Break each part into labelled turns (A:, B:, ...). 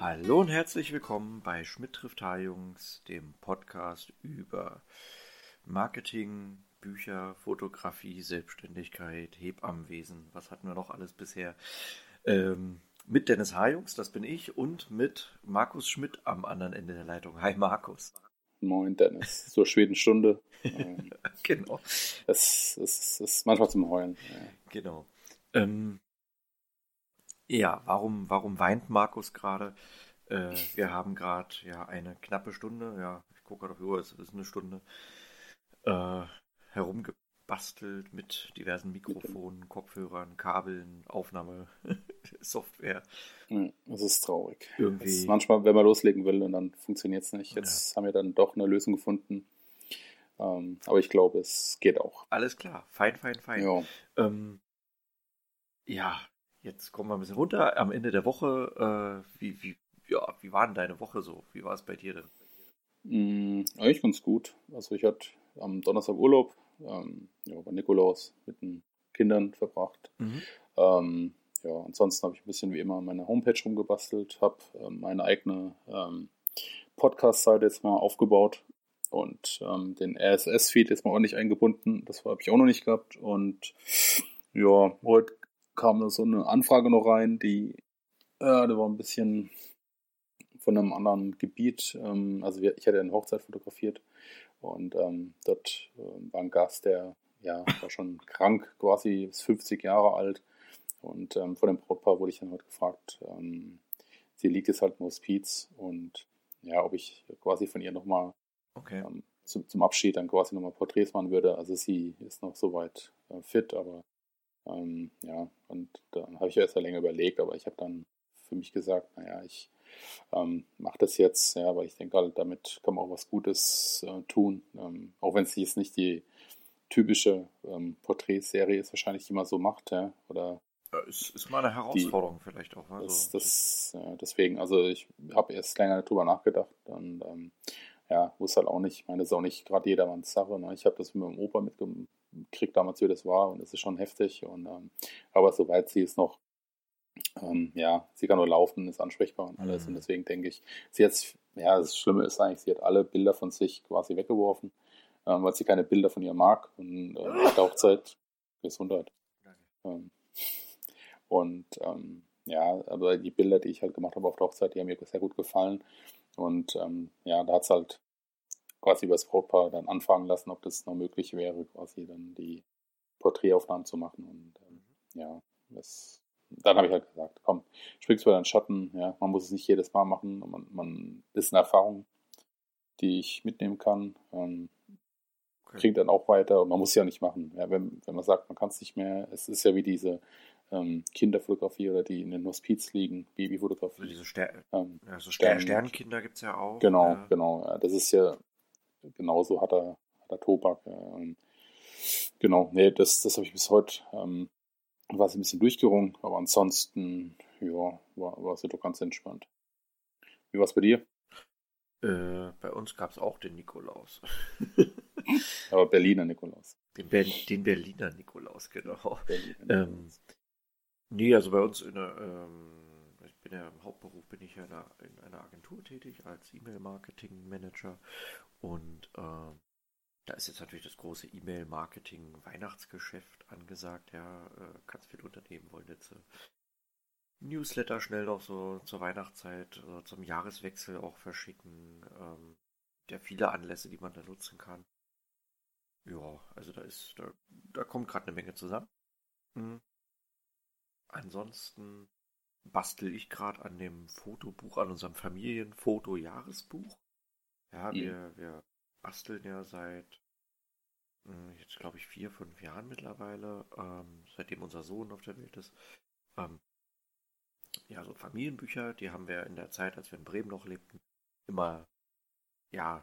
A: Hallo und herzlich willkommen bei Schmidt trifft Jungs, dem Podcast über Marketing, Bücher, Fotografie, Selbstständigkeit, Hebammenwesen. Was hatten wir noch alles bisher? Ähm, mit Dennis Jungs, das bin ich, und mit Markus Schmidt am anderen Ende der Leitung. Hi Markus.
B: Moin Dennis, zur Schwedenstunde.
A: Ähm, genau.
B: Es, ist manchmal zum Heulen. Ja.
A: Genau. Ähm, ja, warum, warum weint Markus gerade? Äh, wir haben gerade ja eine knappe Stunde, ja, ich gucke gerade auf die Uhr, es ist eine Stunde, äh, herumgebastelt mit diversen Mikrofonen, Kopfhörern, Kabeln, Aufnahmesoftware.
B: Es ist traurig.
A: Irgendwie.
B: Ist manchmal, wenn man loslegen will und dann funktioniert es nicht. Jetzt ja. haben wir dann doch eine Lösung gefunden. Ähm, aber ich glaube, es geht auch.
A: Alles klar, fein, fein, fein.
B: Ja.
A: Ähm, ja, jetzt kommen wir ein bisschen runter. Am Ende der Woche, äh, wie, wie, ja, wie war denn deine Woche so? Wie war es bei dir denn?
B: Mm, eigentlich ganz gut. Also ich hatte am Donnerstag Urlaub, ähm, ja, bei Nikolaus mit den Kindern verbracht. Mhm. Ähm, ja, ansonsten habe ich ein bisschen wie immer meine Homepage rumgebastelt, habe ähm, meine eigene ähm, Podcast-Seite jetzt mal aufgebaut und ähm, den RSS-Feed jetzt mal ordentlich eingebunden. Das habe ich auch noch nicht gehabt. Und ja, heute kam da so eine Anfrage noch rein, die, äh, die war ein bisschen von einem anderen Gebiet. Ähm, also wir, ich hatte eine Hochzeit fotografiert und ähm, dort äh, war ein Gast, der ja, war schon krank, quasi ist 50 Jahre alt. Und ähm, von dem Brautpaar wurde ich dann heute gefragt, ähm, sie liegt jetzt halt im Hospiz und ja, ob ich quasi von ihr nochmal
A: okay. ähm,
B: zum, zum Abschied dann quasi nochmal Porträts machen würde. Also sie ist noch soweit äh, fit, aber ähm, ja, und dann habe ich erst länger überlegt, aber ich habe dann für mich gesagt, naja, ich ähm, mache das jetzt, ja, weil ich denke halt, damit kann man auch was Gutes äh, tun. Ähm, auch wenn es jetzt nicht die typische ähm, Porträtserie ist, wahrscheinlich die man so macht, ja, oder
A: ja, ist, ist mal eine Herausforderung die, vielleicht auch.
B: Also. Das, das, ja, deswegen, also ich habe erst länger darüber nachgedacht und ähm, ja, wusste halt auch nicht, ich meine, das ist auch nicht gerade jedermanns Sache. Ne? Ich habe das mit meinem Opa mitgekriegt damals, wie das war und es ist schon heftig. Und, ähm, aber soweit sie ist noch ähm, ja, sie kann nur laufen, ist ansprechbar und alles. Mhm. Und deswegen denke ich, sie hat, ja, das Schlimme ist eigentlich, sie hat alle Bilder von sich quasi weggeworfen, ähm, weil sie keine Bilder von ihr mag. Und äh, nach der Hochzeit, Gesundheit. Ähm, und ähm, ja, aber die Bilder, die ich halt gemacht habe auf der Hochzeit, die haben mir sehr gut gefallen. Und ähm, ja, da hat es halt quasi über das Brautpaar dann anfragen lassen, ob das noch möglich wäre, quasi dann die Porträtaufnahmen zu machen. Und ähm, ja, das dann habe ich halt gesagt, komm, springst du deinen Schatten, ja, man muss es nicht jedes Mal machen, man, man ist eine Erfahrung, die ich mitnehmen kann, ähm, okay. kriegt dann auch weiter und man muss es ja nicht machen. Ja, wenn, wenn man sagt, man kann es nicht mehr, es ist ja wie diese ähm, Kinderfotografie oder die in den Hospiz liegen, Babyfotografie.
A: Also diese Ster ähm, ja, so Stern Sternkinder gibt es ja auch.
B: Genau, ja. genau. Ja, das ist ja genauso hat er, hat er Tobak. Genau, nee, das, das habe ich bis heute ähm, war es ein bisschen durchgerungen, aber ansonsten, ja, war, war es doch ganz entspannt. Wie war es bei dir?
A: Äh, bei uns gab es auch den Nikolaus.
B: aber Berliner Nikolaus.
A: Den, Ber den Berliner Nikolaus, genau. Berliner ähm, nee, also bei uns in der, ähm, ich bin ja im Hauptberuf, bin ich ja da in einer Agentur tätig als E-Mail-Marketing-Manager und ähm, da ist jetzt natürlich das große E-Mail-Marketing-Weihnachtsgeschäft angesagt. Ja, äh, ganz viele Unternehmen wollen jetzt äh, Newsletter schnell noch so zur Weihnachtszeit, äh, zum Jahreswechsel auch verschicken. Ähm, der viele Anlässe, die man da nutzen kann. Ja, also da ist, da, da kommt gerade eine Menge zusammen. Mhm. Ansonsten bastel ich gerade an dem Fotobuch, an unserem Familienfoto-Jahresbuch. Ja, wir, wir basteln ja seit, hm, jetzt glaube ich, vier, fünf Jahren mittlerweile, ähm, seitdem unser Sohn auf der Welt ist. Ähm, ja, so Familienbücher, die haben wir in der Zeit, als wir in Bremen noch lebten, immer, ja,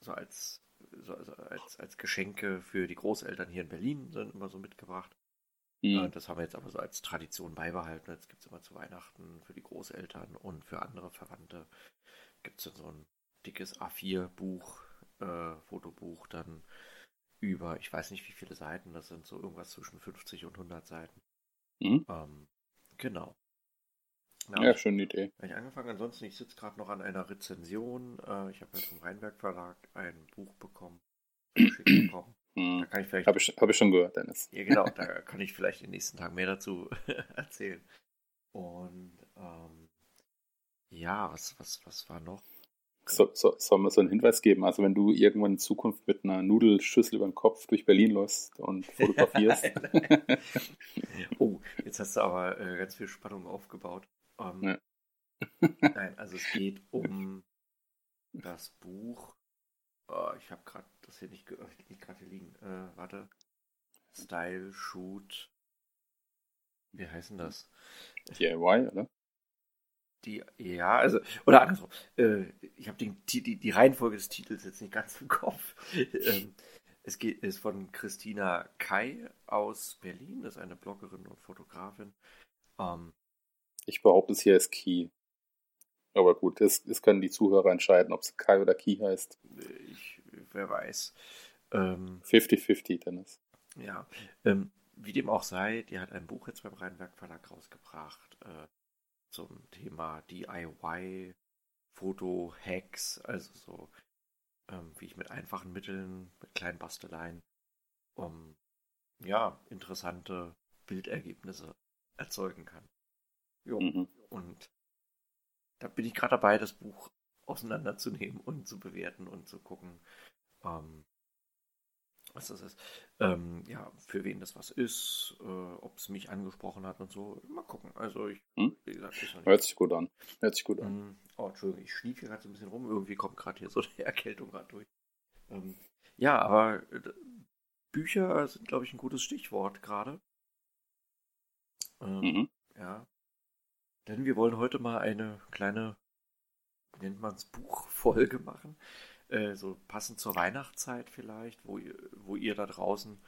A: so als, so, also als, als Geschenke für die Großeltern hier in Berlin sind immer so mitgebracht. Mhm. Das haben wir jetzt aber so als Tradition beibehalten. Jetzt gibt es immer zu Weihnachten für die Großeltern und für andere Verwandte gibt es dann so ein dickes A4-Buch, äh, Fotobuch, dann über, ich weiß nicht wie viele Seiten, das sind so irgendwas zwischen 50 und 100 Seiten. Mhm. Ähm, genau.
B: Na, ja, schöne Idee.
A: Habe ich angefangen. Ansonsten, ich sitze gerade noch an einer Rezension. Äh, ich habe jetzt vom Rheinberg Verlag ein Buch bekommen. bekommen.
B: Hm. Da kann ich vielleicht. Habe ich, hab ich schon gehört, Dennis.
A: Ja, genau. Da kann ich vielleicht in den nächsten Tagen mehr dazu erzählen. Und ähm, ja, was, was, was war noch?
B: So, so, soll man so einen Hinweis geben? Also wenn du irgendwann in Zukunft mit einer Nudelschüssel über den Kopf durch Berlin läufst und fotografierst.
A: oh, jetzt hast du aber äh, ganz viel Spannung aufgebaut. Um, ähm, ja. nein, also es geht um das Buch. Oh, ich habe gerade das hier nicht, nicht gerade hier liegen. Äh, warte. Style Shoot. Wie heißen das?
B: DIY, oder?
A: Die, ja, also, oder andersrum. Äh, ich habe die, die, die Reihenfolge des Titels jetzt nicht ganz im Kopf. ähm, es geht, ist von Christina Kai aus Berlin, das ist eine Bloggerin und Fotografin. Ähm,
B: ich behaupte, es hier ist Key. Aber gut, das können die Zuhörer entscheiden, ob es Kai oder Key heißt.
A: Ich, wer weiß.
B: 50-50, ähm, Dennis.
A: Ja, ähm, wie dem auch sei, die hat ein Buch jetzt beim Rheinberg Verlag rausgebracht äh, zum Thema DIY, Foto-Hacks, also so, ähm, wie ich mit einfachen Mitteln, mit kleinen Basteleien, um ja, interessante Bildergebnisse erzeugen kann. Jo. Mhm. Und da bin ich gerade dabei, das Buch auseinanderzunehmen und zu bewerten und zu gucken, ähm, was das ist. Ähm, ja, für wen das was ist, äh, ob es mich angesprochen hat und so. Mal gucken. Also ich,
B: hm? wie gesagt, Hört sich gut an. Hört sich gut an.
A: Ähm, oh, Entschuldigung, ich schlief hier gerade so ein bisschen rum. Irgendwie kommt gerade hier so die Erkältung gerade durch. Ähm, ja, aber äh, Bücher sind, glaube ich, ein gutes Stichwort gerade. Ähm, mhm. Ja, denn wir wollen heute mal eine kleine, wie nennt man es, Buchfolge machen. Äh, so passend zur Weihnachtszeit vielleicht, wo ihr, wo ihr da draußen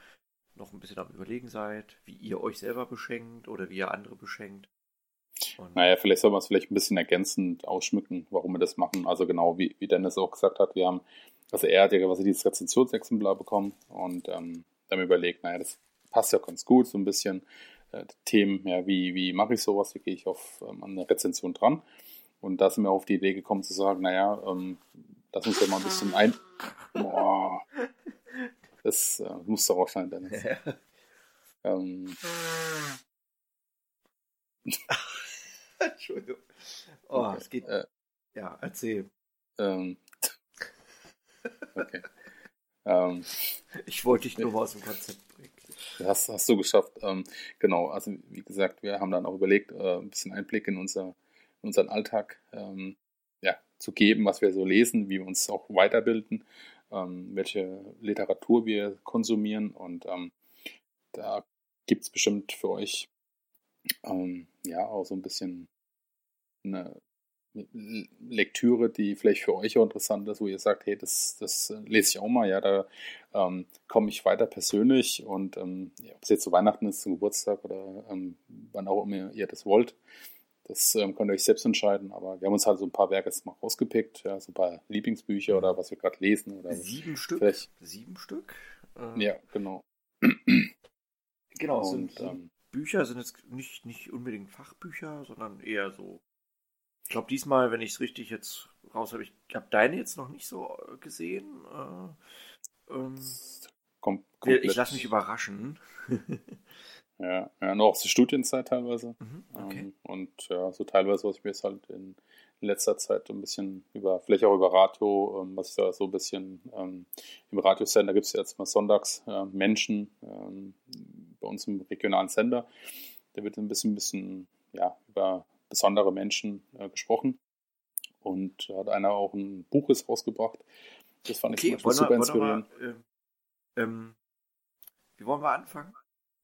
A: noch ein bisschen am Überlegen seid, wie ihr euch selber beschenkt oder wie ihr andere beschenkt.
B: Und naja, vielleicht soll man es vielleicht ein bisschen ergänzend ausschmücken, warum wir das machen. Also genau wie, wie Dennis auch gesagt hat, wir haben, also er hat ja quasi dieses Rezensionsexemplar bekommen und ähm, dann überlegt, naja, das passt ja ganz gut, so ein bisschen äh, Themen, ja, wie, wie mache ich sowas, wie gehe ich auf ähm, eine Rezension dran. Und da sind wir auf die Idee gekommen zu sagen, naja, ähm, lass uns ja mal ein bisschen ein... Boah, das äh, muss doch auch sein, Dennis. Ja. Ähm,
A: Entschuldigung. Oh, okay. es geht... Äh, ja, erzähl.
B: Ähm, okay. Ähm,
A: ich wollte dich nur mal aus dem Konzept bringen.
B: Das hast du geschafft. Ähm, genau, also wie gesagt, wir haben dann auch überlegt, äh, ein bisschen Einblick in, unser, in unseren Alltag ähm, zu geben, was wir so lesen, wie wir uns auch weiterbilden, ähm, welche Literatur wir konsumieren. Und ähm, da gibt es bestimmt für euch ähm, ja auch so ein bisschen eine Lektüre, die vielleicht für euch auch interessant ist, wo ihr sagt, hey, das, das lese ich auch mal, ja, da ähm, komme ich weiter persönlich und ähm, ob es jetzt zu Weihnachten ist, zum Geburtstag oder ähm, wann auch immer ihr das wollt, das ähm, könnt ihr euch selbst entscheiden, aber wir haben uns halt so ein paar Werke jetzt mal rausgepickt, ja, so ein paar Lieblingsbücher oder was wir gerade lesen. Oder
A: Sieben Stück?
B: Vielleicht.
A: Sieben Stück?
B: Äh, ja, genau.
A: Genau, und, sind, ähm, Bücher sind jetzt nicht, nicht unbedingt Fachbücher, sondern eher so ich glaube, diesmal, wenn ich es richtig jetzt raus habe, ich habe deine jetzt noch nicht so äh, gesehen. Äh, ähm,
B: Kom
A: ich lasse mich überraschen.
B: ja, ja, noch aus der Studienzeit teilweise.
A: Mhm, okay.
B: ähm, und ja, so teilweise, was ich mir jetzt halt in letzter Zeit ein bisschen über, vielleicht auch über Radio, ähm, was ich da so ein bisschen ähm, im Radiosender gibt es jetzt mal sonntags äh, Menschen bei uns im regionalen Sender. Da wird ein bisschen, ein bisschen ja, über besondere Menschen äh, gesprochen. Und da hat einer auch ein Buch ist rausgebracht. Das fand okay, ich zum Beispiel super inspirierend.
A: Mal, äh, wie wollen wir anfangen?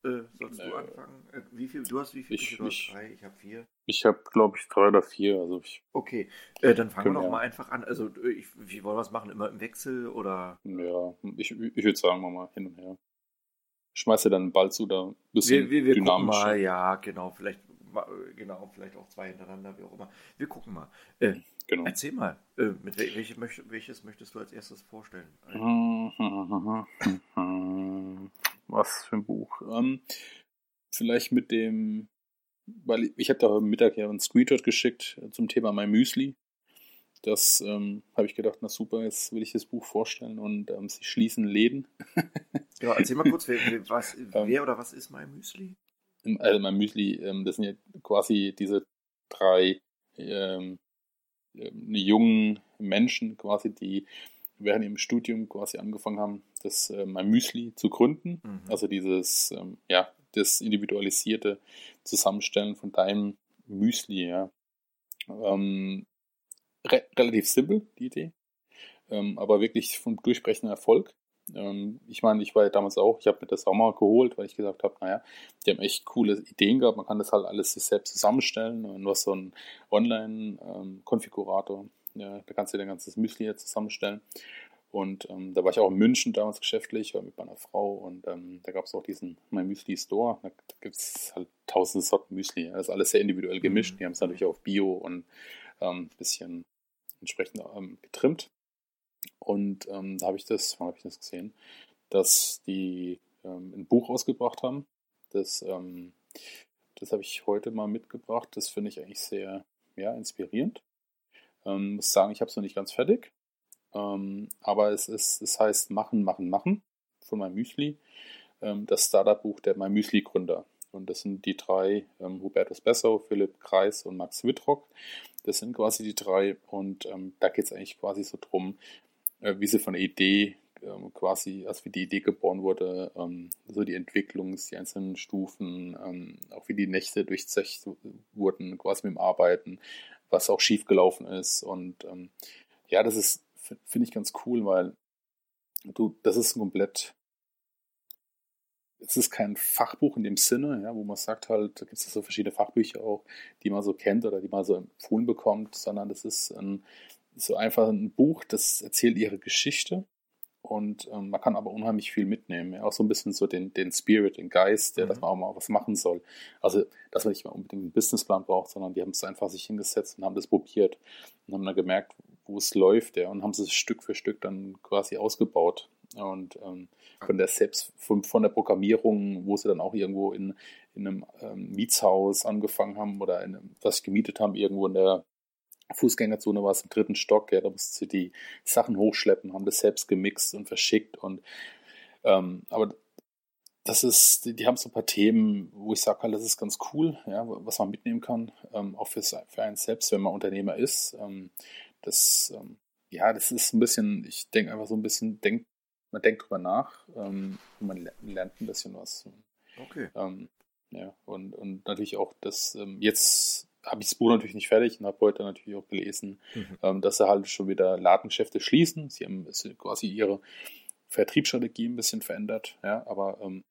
A: Äh, sollst du anfangen? Äh, wie viel? Du hast wie viele?
B: Ich,
A: du
B: ich,
A: drei, ich habe vier.
B: Ich habe, glaube ich, drei oder vier. Also ich,
A: okay, äh, dann fangen wir doch mal einfach an. Also, äh, ich, wie wollen wir es machen? Immer im Wechsel oder?
B: Ja, ich, ich würde sagen, wir mal hin und her. schmeißt du dann einen Ball zu, da ein
A: bisschen wir, wir, wir dynamischer. Mal, ja, genau, vielleicht, genau, vielleicht auch zwei hintereinander, wie auch immer. Wir gucken mal. Äh, genau. Erzähl mal, äh, mit wel, welche, welches möchtest du als erstes vorstellen?
B: Was für ein Buch? Ähm, vielleicht mit dem, weil ich, habe da heute Mittag ja einen Screenshot geschickt zum Thema mein Müsli. Das ähm, habe ich gedacht, na super, jetzt will ich das Buch vorstellen und ähm, sie schließen Läden.
A: ja, erzähl mal kurz, wer, was, ähm. wer oder was ist mein Müsli?
B: Also mein Müsli, ähm, das sind ja quasi diese drei ähm, jungen Menschen quasi, die während ihrem Studium quasi angefangen haben, das äh, mein Müsli zu gründen. Mhm. Also dieses, ähm, ja, das individualisierte Zusammenstellen von deinem Müsli, ja. Ähm, re relativ simpel, die Idee, ähm, aber wirklich vom durchbrechenden Erfolg. Ähm, ich meine, ich war ja damals auch, ich habe mir das auch mal geholt, weil ich gesagt habe, naja, die haben echt coole Ideen gehabt, man kann das halt alles sich selbst zusammenstellen. Und du hast so einen Online-Konfigurator, ja, da kannst du dir dein ganzes Müsli jetzt zusammenstellen. Und ähm, da war ich auch in München damals geschäftlich, mit meiner Frau und ähm, da gab es auch diesen My Müsli Store. Da, da gibt es halt tausende Sorten Müsli. Das ist alles sehr individuell gemischt. Mhm. Die haben es natürlich auf Bio und ein ähm, bisschen entsprechend ähm, getrimmt. Und ähm, da habe ich das, wann habe ich das gesehen, dass die ähm, ein Buch ausgebracht haben. Das, ähm, das habe ich heute mal mitgebracht. Das finde ich eigentlich sehr ja, inspirierend. Ähm, muss sagen, ich habe es noch nicht ganz fertig. Ähm, aber es ist, es heißt Machen, Machen, Machen von meinem Müsli. Ähm, das Startup-Buch der mein Müsli-Gründer. Und das sind die drei, ähm, Hubertus Bessow, Philipp Kreis und Max Wittrock. Das sind quasi die drei. Und ähm, da geht es eigentlich quasi so drum, äh, wie sie von der Idee ähm, quasi, als wie die Idee geboren wurde, ähm, so die Entwicklung, die einzelnen Stufen, ähm, auch wie die Nächte durchzecht wurden, quasi mit dem Arbeiten, was auch schiefgelaufen ist. Und ähm, ja, das ist, finde ich ganz cool, weil du, das ist ein komplett es ist kein Fachbuch in dem Sinne, ja, wo man sagt halt, da gibt es so verschiedene Fachbücher auch, die man so kennt oder die man so empfohlen bekommt, sondern das ist ein, so einfach ein Buch, das erzählt ihre Geschichte und ähm, man kann aber unheimlich viel mitnehmen. Ja, auch so ein bisschen so den, den Spirit, den Geist, der, mhm. dass man auch mal was machen soll. Also, dass man nicht mal unbedingt einen Businessplan braucht, sondern die haben es einfach sich hingesetzt und haben das probiert und haben dann gemerkt, wo es läuft, ja, und haben es Stück für Stück dann quasi ausgebaut. Und ähm, von der selbst von, von, der Programmierung, wo sie dann auch irgendwo in, in einem ähm, Mietshaus angefangen haben oder in einem, was gemietet haben, irgendwo in der Fußgängerzone war es im dritten Stock, ja, da mussten sie die Sachen hochschleppen, haben das selbst gemixt und verschickt und ähm, aber das ist, die, die, haben so ein paar Themen, wo ich sage, das ist ganz cool, ja, was man mitnehmen kann, ähm, auch für, für einen selbst, wenn man Unternehmer ist. Ähm, das, ähm, ja, das ist ein bisschen, ich denke einfach so ein bisschen, denk, man denkt drüber nach ähm, und man lernt ein bisschen was.
A: Okay.
B: Ähm, ja, und, und natürlich auch das, ähm, jetzt habe ich das Buch natürlich nicht fertig und habe heute natürlich auch gelesen, mhm. ähm, dass sie halt schon wieder Ladengeschäfte schließen. Sie haben quasi ihre Vertriebsstrategie ein bisschen verändert, ja, aber ähm,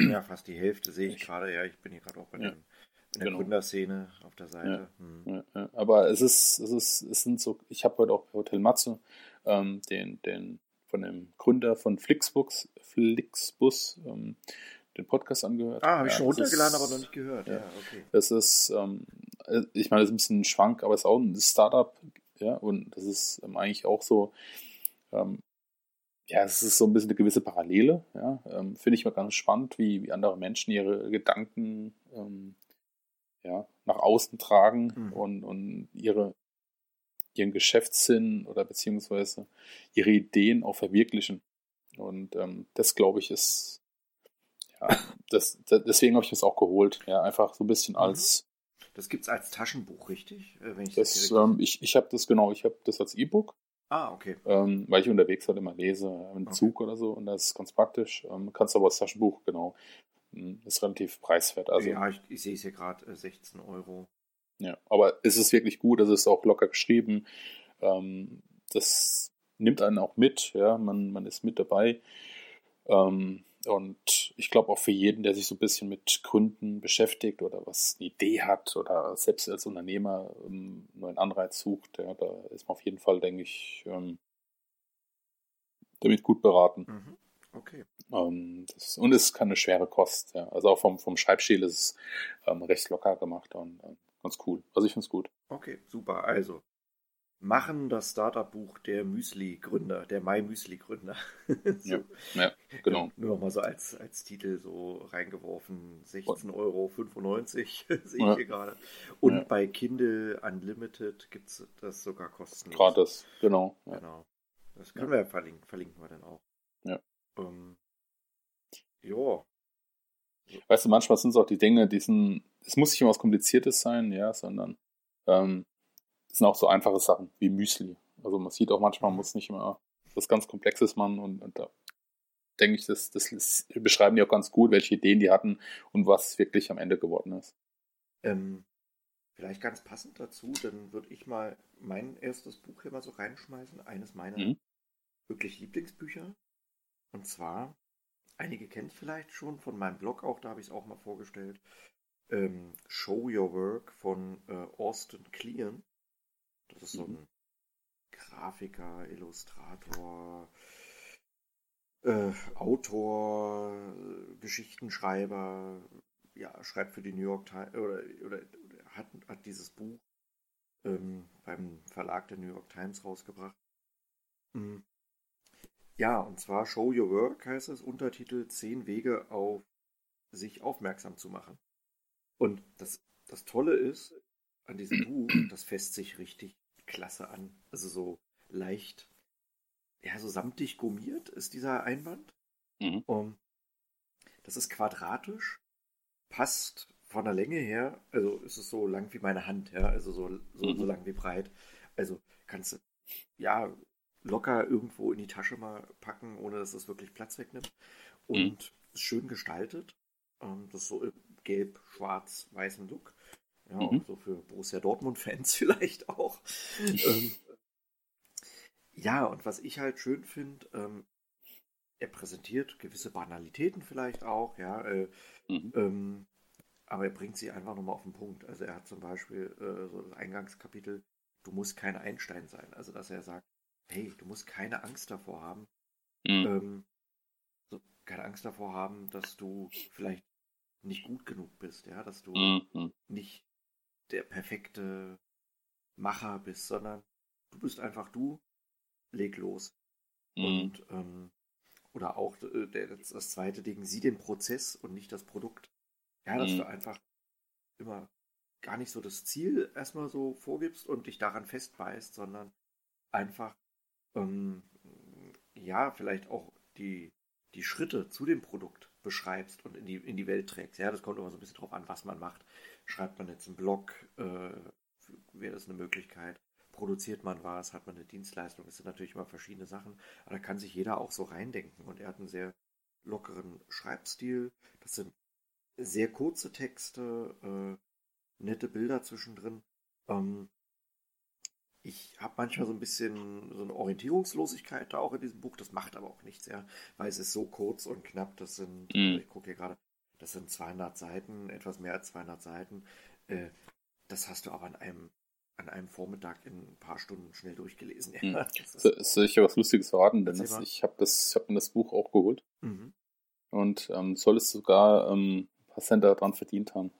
A: ja, fast die Hälfte sehe ich gerade, ja, ich bin hier gerade auch bei ja. dem, in der genau. Gründerszene auf der Seite.
B: Ja, hm. ja, aber es ist, es ist, es sind so, ich habe heute auch bei Hotel Matze ähm, den, den von dem Gründer von Flixbus, Flixbus ähm, den Podcast angehört.
A: Ah, habe ich schon runtergeladen, ist, aber noch nicht gehört. Ja, okay.
B: Das ist, ähm, ich meine, das ist ein bisschen ein Schwank, aber es ist auch ein Startup, ja, und das ist ähm, eigentlich auch so, ähm, ja, es ist so ein bisschen eine gewisse Parallele, ja. Ähm, Finde ich mal ganz spannend, wie, wie andere Menschen ihre Gedanken ähm, ja, nach außen tragen mhm. und, und ihre, ihren Geschäftssinn oder beziehungsweise ihre Ideen auch verwirklichen. Und ähm, das, glaube ich, ist ja, das, deswegen habe ich das auch geholt. Ja, einfach so ein bisschen mhm. als.
A: Das gibt es als Taschenbuch, richtig?
B: Äh, wenn ich das, das ähm, ich ich habe das genau, ich habe das als E-Book.
A: Ah, okay.
B: Ähm, weil ich unterwegs halt immer lese, im okay. Zug oder so, und das ist ganz praktisch. Ähm, kannst aber als Taschenbuch, genau. Hm, ist relativ preiswert. Also,
A: ja, ich, ich sehe es hier gerade, äh, 16 Euro.
B: Ja, aber es ist wirklich gut, es ist auch locker geschrieben. Ähm, das nimmt einen auch mit, ja, man, man ist mit dabei. Ähm, und ich glaube auch für jeden, der sich so ein bisschen mit Gründen beschäftigt oder was eine Idee hat oder selbst als Unternehmer einen neuen Anreiz sucht, ja, da ist man auf jeden Fall, denke ich, ähm, damit gut beraten.
A: Mhm. Okay.
B: Ähm, das, und es ist keine schwere Kost. Ja. Also auch vom, vom Schreibstil ist es ähm, recht locker gemacht und ähm, ganz cool. Also ich finde es gut.
A: Okay, super. Also, Machen das Startup-Buch der Müsli-Gründer, der Mai-Müsli-Gründer.
B: so. ja, ja, genau.
A: Nur noch mal so als, als Titel so reingeworfen. 16,95 Euro sehe ich ja. hier gerade. Und ja. bei Kindle Unlimited gibt es das sogar kostenlos.
B: Gratis, genau.
A: Genau. Das können wir ja verlinken, verlinken wir dann auch.
B: Ja.
A: Ähm, ja.
B: Weißt du, manchmal sind es auch die Dinge, die sind, es muss nicht immer was Kompliziertes sein, ja, sondern ähm, es sind auch so einfache Sachen wie Müsli. Also man sieht auch manchmal, man muss nicht immer was ganz Komplexes machen und, und da denke ich, das, das, das beschreiben die auch ganz gut, welche Ideen die hatten und was wirklich am Ende geworden ist.
A: Ähm, vielleicht ganz passend dazu, dann würde ich mal mein erstes Buch hier mal so reinschmeißen, eines meiner mhm. wirklich Lieblingsbücher. Und zwar, einige kennen es vielleicht schon von meinem Blog auch, da habe ich es auch mal vorgestellt. Ähm, Show Your Work von äh, Austin Kleon. Das ist so mhm. ein Grafiker, Illustrator, äh, Autor, Geschichtenschreiber, ja, schreibt für die New York Times oder, oder, oder hat, hat dieses Buch ähm, beim Verlag der New York Times rausgebracht. Mhm. Ja, und zwar Show Your Work heißt es, Untertitel 10 Wege auf sich aufmerksam zu machen. Und das, das Tolle ist an diesem Buch, das fässt sich richtig klasse an. Also so leicht, ja, so samtig gummiert ist dieser Einband. Mhm. Um, das ist quadratisch, passt von der Länge her, also ist es so lang wie meine Hand, ja, also so, so, mhm. so lang wie breit. Also kannst du, ja, locker irgendwo in die Tasche mal packen, ohne dass es wirklich Platz wegnimmt. Und mhm. ist schön gestaltet. Ähm, das ist so gelb, schwarz, weißen Look. Ja, mhm. so für Borussia Dortmund-Fans vielleicht auch. ähm, ja, und was ich halt schön finde, ähm, er präsentiert gewisse Banalitäten vielleicht auch, ja, äh, mhm. ähm, aber er bringt sie einfach nochmal auf den Punkt. Also er hat zum Beispiel äh, so das Eingangskapitel, du musst kein Einstein sein. Also dass er sagt, hey, du musst keine Angst davor haben, mhm. ähm, so, keine Angst davor haben, dass du vielleicht nicht gut genug bist, ja, dass du mhm. nicht der perfekte Macher bist, sondern du bist einfach du, leg los. Mhm. Und ähm, oder auch äh, der, das, zweite Ding, sieh den Prozess und nicht das Produkt. Ja, dass mhm. du einfach immer gar nicht so das Ziel erstmal so vorgibst und dich daran festbeißt, sondern einfach ähm, ja, vielleicht auch die, die Schritte zu dem Produkt beschreibst und in die, in die Welt trägst. Ja, das kommt immer so ein bisschen drauf an, was man macht. Schreibt man jetzt einen Blog, äh, wäre das eine Möglichkeit. Produziert man was, hat man eine Dienstleistung, das sind natürlich immer verschiedene Sachen, aber da kann sich jeder auch so reindenken. Und er hat einen sehr lockeren Schreibstil. Das sind sehr kurze Texte, äh, nette Bilder zwischendrin. Ähm, ich habe manchmal so ein bisschen so eine Orientierungslosigkeit da auch in diesem Buch. Das macht aber auch nichts, ja, weil es ist so kurz und knapp. Das sind, mhm. ich gucke hier gerade, das sind 200 Seiten, etwas mehr als 200 Seiten. Äh, das hast du aber an einem, an einem Vormittag in ein paar Stunden schnell durchgelesen.
B: Ja, mhm. so, soll ich ja was Lustiges verraten, Dennis? Ich habe das, hab mir das Buch auch geholt. Mhm. Und ähm, soll es sogar ähm, paar Cent daran verdient haben.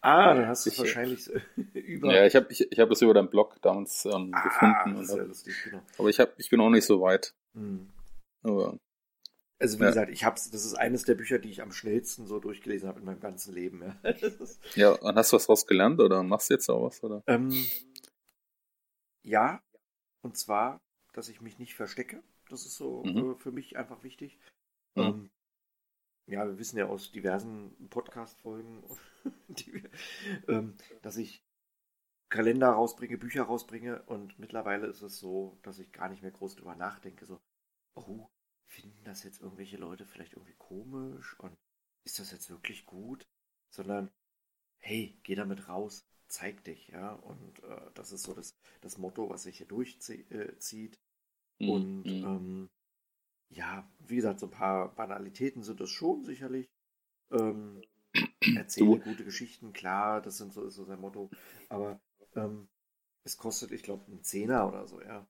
A: Ah, dann hast du es wahrscheinlich
B: über. Ja, ich habe ich, ich hab das über deinen Blog damals ähm, ah, gefunden. Das ist ja lustig, genau. Aber ich, hab, ich bin auch nicht so weit. Mhm.
A: Aber, also wie ja. gesagt, ich hab's, das ist eines der Bücher, die ich am schnellsten so durchgelesen habe in meinem ganzen Leben. Ja,
B: ja und hast du was draus gelernt oder machst du jetzt auch was? Oder?
A: Ähm, ja, und zwar, dass ich mich nicht verstecke. Das ist so mhm. für, für, mich einfach wichtig. Mhm. Ähm, ja, wir wissen ja aus diversen Podcast-Folgen, ähm, dass ich Kalender rausbringe, Bücher rausbringe und mittlerweile ist es so, dass ich gar nicht mehr groß drüber nachdenke. So, oh, finden das jetzt irgendwelche Leute vielleicht irgendwie komisch und ist das jetzt wirklich gut? Sondern, hey, geh damit raus, zeig dich, ja. Und äh, das ist so das, das Motto, was sich hier durchzieht. Äh, mhm. Und mhm. ähm, ja, wie gesagt, so ein paar Banalitäten sind das schon sicherlich. Ähm, erzähle gute Geschichten, klar, das sind so, ist so sein Motto. Aber ähm, es kostet, ich glaube, einen Zehner oder so, ja.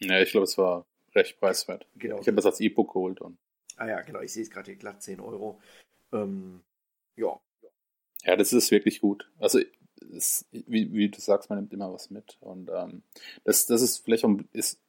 B: Ja, ich glaube, es war recht preiswert. Genau. Ich habe das als E-Book geholt. Und
A: Ah ja, genau, ich sehe es gerade hier glatt 10 Euro. Ähm, ja.
B: Ja, das ist wirklich gut. Also, es, wie, wie, du sagst, man nimmt immer was mit. Und ähm, das, das ist vielleicht auch, ist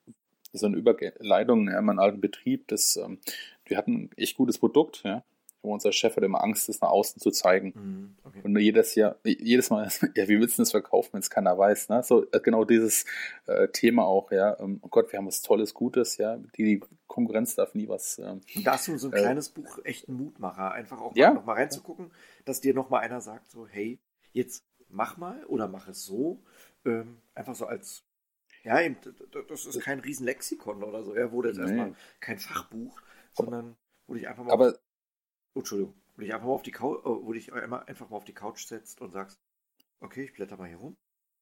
B: so eine Überleitung, ja, mein alten Betrieb, das, ähm, wir hatten ein echt gutes Produkt, ja. Aber unser Chef hat immer Angst, das nach außen zu zeigen. Mhm, okay. Und jedes Jahr, jedes Mal, ja, wie willst du das verkaufen, wenn es keiner weiß, ne? So, äh, genau dieses äh, Thema auch, ja. Ähm, oh Gott, wir haben was Tolles, Gutes, ja. Die, die Konkurrenz darf nie was. Ähm,
A: da hast du so ein äh, kleines Buch echt ein Mutmacher, einfach auch ja, mal, noch mal reinzugucken, dass dir noch mal einer sagt, so, hey, jetzt mach mal oder mach es so. Ähm, einfach so als ja, eben, das ist kein Riesenlexikon oder so. Er wurde jetzt nee. erstmal kein Fachbuch, sondern wurde ich einfach mal.
B: Aber
A: Oh, Entschuldigung. Wo dich einfach mal auf die Couch, wo dich einmal einfach mal auf die Couch setzt und sagst, okay, ich blätter mal hier rum.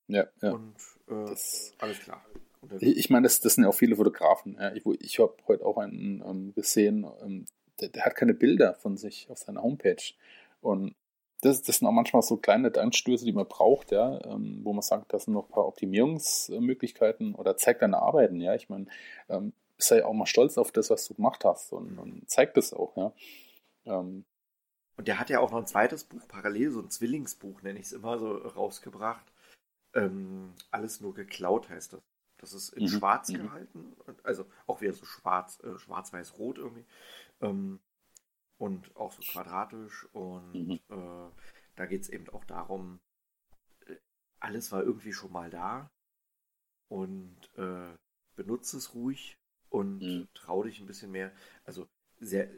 B: Ja, ja.
A: Und äh, das, alles klar.
B: Ich, ich meine, das, das sind ja auch viele Fotografen. Ja. Ich, ich habe heute auch einen ähm, gesehen, ähm, der, der, hat keine Bilder von sich auf seiner Homepage. Und das, das sind auch manchmal so kleine Anstöße, die man braucht, ja, ähm, wo man sagt, das sind noch ein paar Optimierungsmöglichkeiten oder zeigt deine Arbeiten, ja. Ich meine, ähm, sei auch mal stolz auf das, was du gemacht hast und, und zeig das auch, ja.
A: Ähm, und der hat ja auch noch ein zweites Buch parallel, so ein Zwillingsbuch, nenne ich es immer, so rausgebracht. Ähm, alles nur geklaut heißt das. Das ist in mhm. Schwarz mhm. gehalten, also auch wieder so schwarz, äh, schwarz-weiß-rot irgendwie. Ähm, und auch so quadratisch. Und mhm. äh, da geht es eben auch darum, äh, alles war irgendwie schon mal da. Und äh, benutze es ruhig und mhm. trau dich ein bisschen mehr. Also sehr,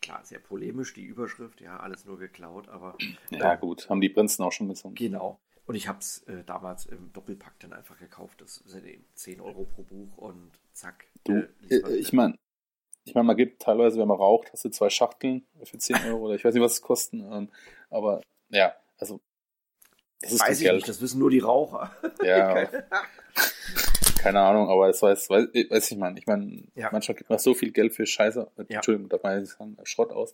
A: klar, sehr polemisch, die Überschrift, ja, alles nur geklaut, aber.
B: Ja, äh, gut, haben die Prinzen auch schon gesungen.
A: Genau. Und ich habe es äh, damals im Doppelpack dann einfach gekauft. Das sind eben 10 Euro pro Buch und zack.
B: Du, äh, äh ich meine, ich meine, man gibt teilweise, wenn man raucht, hast du zwei Schachteln für 10 Euro oder ich weiß nicht, was es kosten. Ähm, aber ja, also.
A: Das, das ist weiß ich Geld. nicht, das wissen nur die Raucher.
B: Ja. keine Ahnung, aber es weiß, weiß, weiß ich mal. Ich meine, ja. manchmal gibt man so viel Geld für Scheiße, ja. Entschuldigung, darf man nicht sagen, Schrott aus.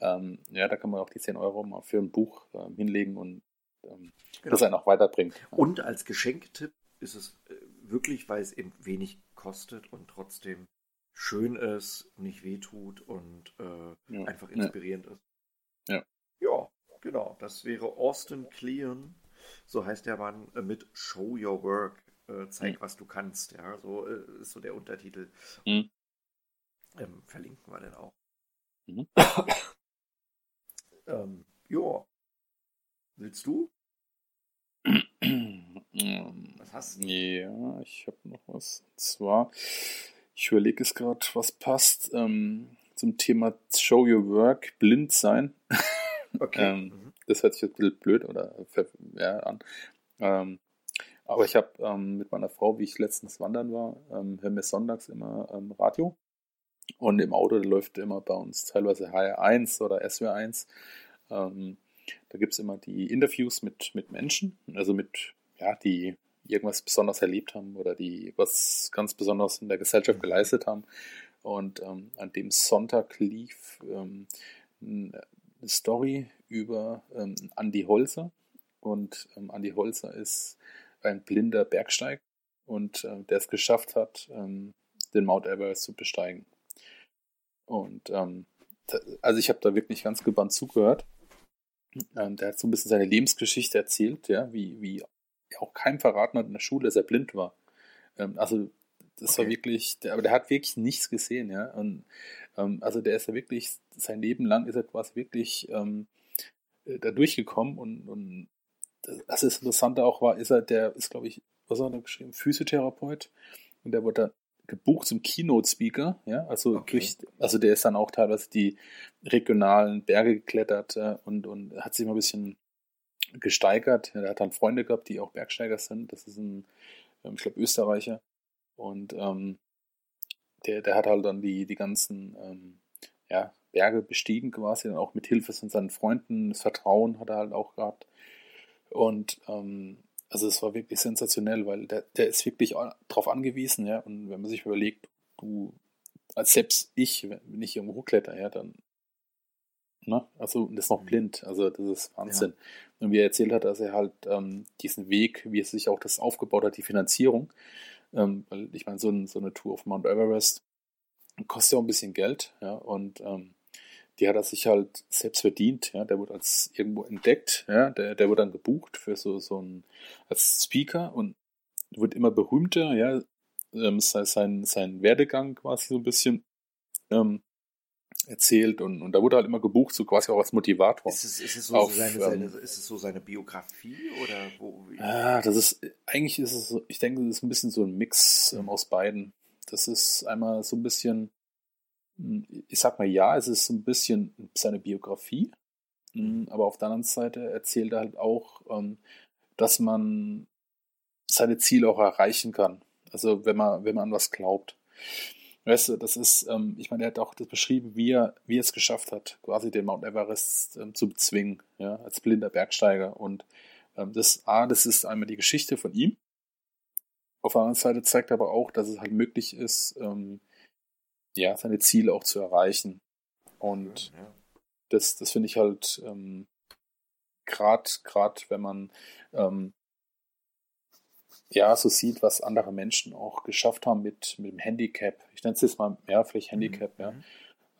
B: Ähm, ja, da kann man auch die 10 Euro mal für ein Buch ähm, hinlegen und ähm, genau. das einen auch weiterbringt.
A: Und als Geschenktipp ist es äh, wirklich, weil es eben wenig kostet und trotzdem schön ist, nicht wehtut und äh, ja. einfach inspirierend ist.
B: Ja.
A: Ja, genau. Das wäre Austin Kleon, so heißt der Mann, äh, mit Show Your Work äh, zeig, mhm. was du kannst. Ja, so äh, ist so der Untertitel. Mhm. Ähm, verlinken wir dann auch. Mhm. ähm, ja. Willst du?
B: was hast du? Ja, ich habe noch was. Und zwar, ich überlege es gerade, was passt ähm, zum Thema Show Your Work, blind sein. Okay. ähm, mhm. Das hört sich jetzt ein bisschen blöd oder ja, an. Ähm, aber ich habe ähm, mit meiner Frau, wie ich letztens wandern war, ähm, hören wir sonntags immer ähm, Radio. Und im Auto läuft immer bei uns teilweise HR1 oder SW1. Ähm, da gibt es immer die Interviews mit, mit Menschen, also mit, ja, die irgendwas besonders erlebt haben oder die was ganz Besonderes in der Gesellschaft mhm. geleistet haben. Und ähm, an dem Sonntag lief ähm, eine Story über ähm, Andy Holzer. Und ähm, Andy Holzer ist ein blinder Bergsteig und äh, der es geschafft hat, ähm, den Mount Everest zu besteigen. Und ähm, also ich habe da wirklich ganz gebannt zugehört. Ähm, der hat so ein bisschen seine Lebensgeschichte erzählt, ja, wie, wie auch keinem verraten hat in der Schule, dass er blind war. Ähm, also das okay. war wirklich, der, aber der hat wirklich nichts gesehen, ja. Und ähm, also der ist ja wirklich, sein Leben lang ist er quasi wirklich ähm, äh, da durchgekommen und, und das Interessante auch war, ist er, der ist, glaube ich, was hat er geschrieben? Physiotherapeut. Und der wurde dann gebucht zum Keynote-Speaker, ja, also okay. durch, also der ist dann auch teilweise die regionalen Berge geklettert äh, und, und hat sich mal ein bisschen gesteigert. Er hat dann Freunde gehabt, die auch Bergsteiger sind. Das ist ein, ähm, ich glaube, Österreicher. Und ähm, der, der hat halt dann die, die ganzen ähm, ja, Berge bestiegen quasi, dann auch mit Hilfe von seinen Freunden. Das Vertrauen hat er halt auch gehabt. Und ähm, also es war wirklich sensationell, weil der, der ist wirklich darauf angewiesen, ja. Und wenn man sich überlegt, du, als selbst ich, wenn ich irgendwo hochkletter, ja, dann, ne, also das ist noch mhm. blind, also das ist Wahnsinn. Ja. Und wie er erzählt hat, dass er halt ähm, diesen Weg, wie er sich auch das aufgebaut hat, die Finanzierung, ähm, weil ich meine, so, ein, so eine Tour auf Mount Everest, kostet ja auch ein bisschen Geld, ja, und ähm, die hat er sich halt selbst verdient, ja, der wurde als irgendwo entdeckt, ja, der, der wurde dann gebucht für so, so ein, als Speaker und wird immer berühmter, ja, ähm, sein, sein Werdegang quasi so ein bisschen ähm, erzählt und, und da wurde halt immer gebucht, so quasi auch als Motivator.
A: Ist es, ist es, so, auf, seine, seine, ähm, ist es so seine Biografie oder wo?
B: Ja, das ist, eigentlich ist es so, ich denke, das ist ein bisschen so ein Mix ähm, aus beiden. Das ist einmal so ein bisschen, hm, ich sag mal ja, es ist so ein bisschen seine Biografie, hm, aber auf der anderen Seite erzählt er halt auch, ähm, dass man seine Ziele auch erreichen kann. Also wenn man, wenn man an was glaubt. Weißt du, das ist, ähm, ich meine, er hat auch das beschrieben, wie er, wie er es geschafft hat, quasi den Mount Everest ähm, zu bezwingen, ja, als blinder Bergsteiger. Und ähm, das A, das ist einmal die Geschichte von ihm. Auf der anderen Seite zeigt aber auch, dass es halt möglich ist, ähm, ja, seine Ziele auch zu erreichen. Und ja. das, das finde ich halt ähm, gerade, gerade wenn man ähm, ja, so sieht, was andere Menschen auch geschafft haben mit, mit dem Handicap. Ich nenne es jetzt mal, ja, vielleicht mhm, Handicap, mhm. ja.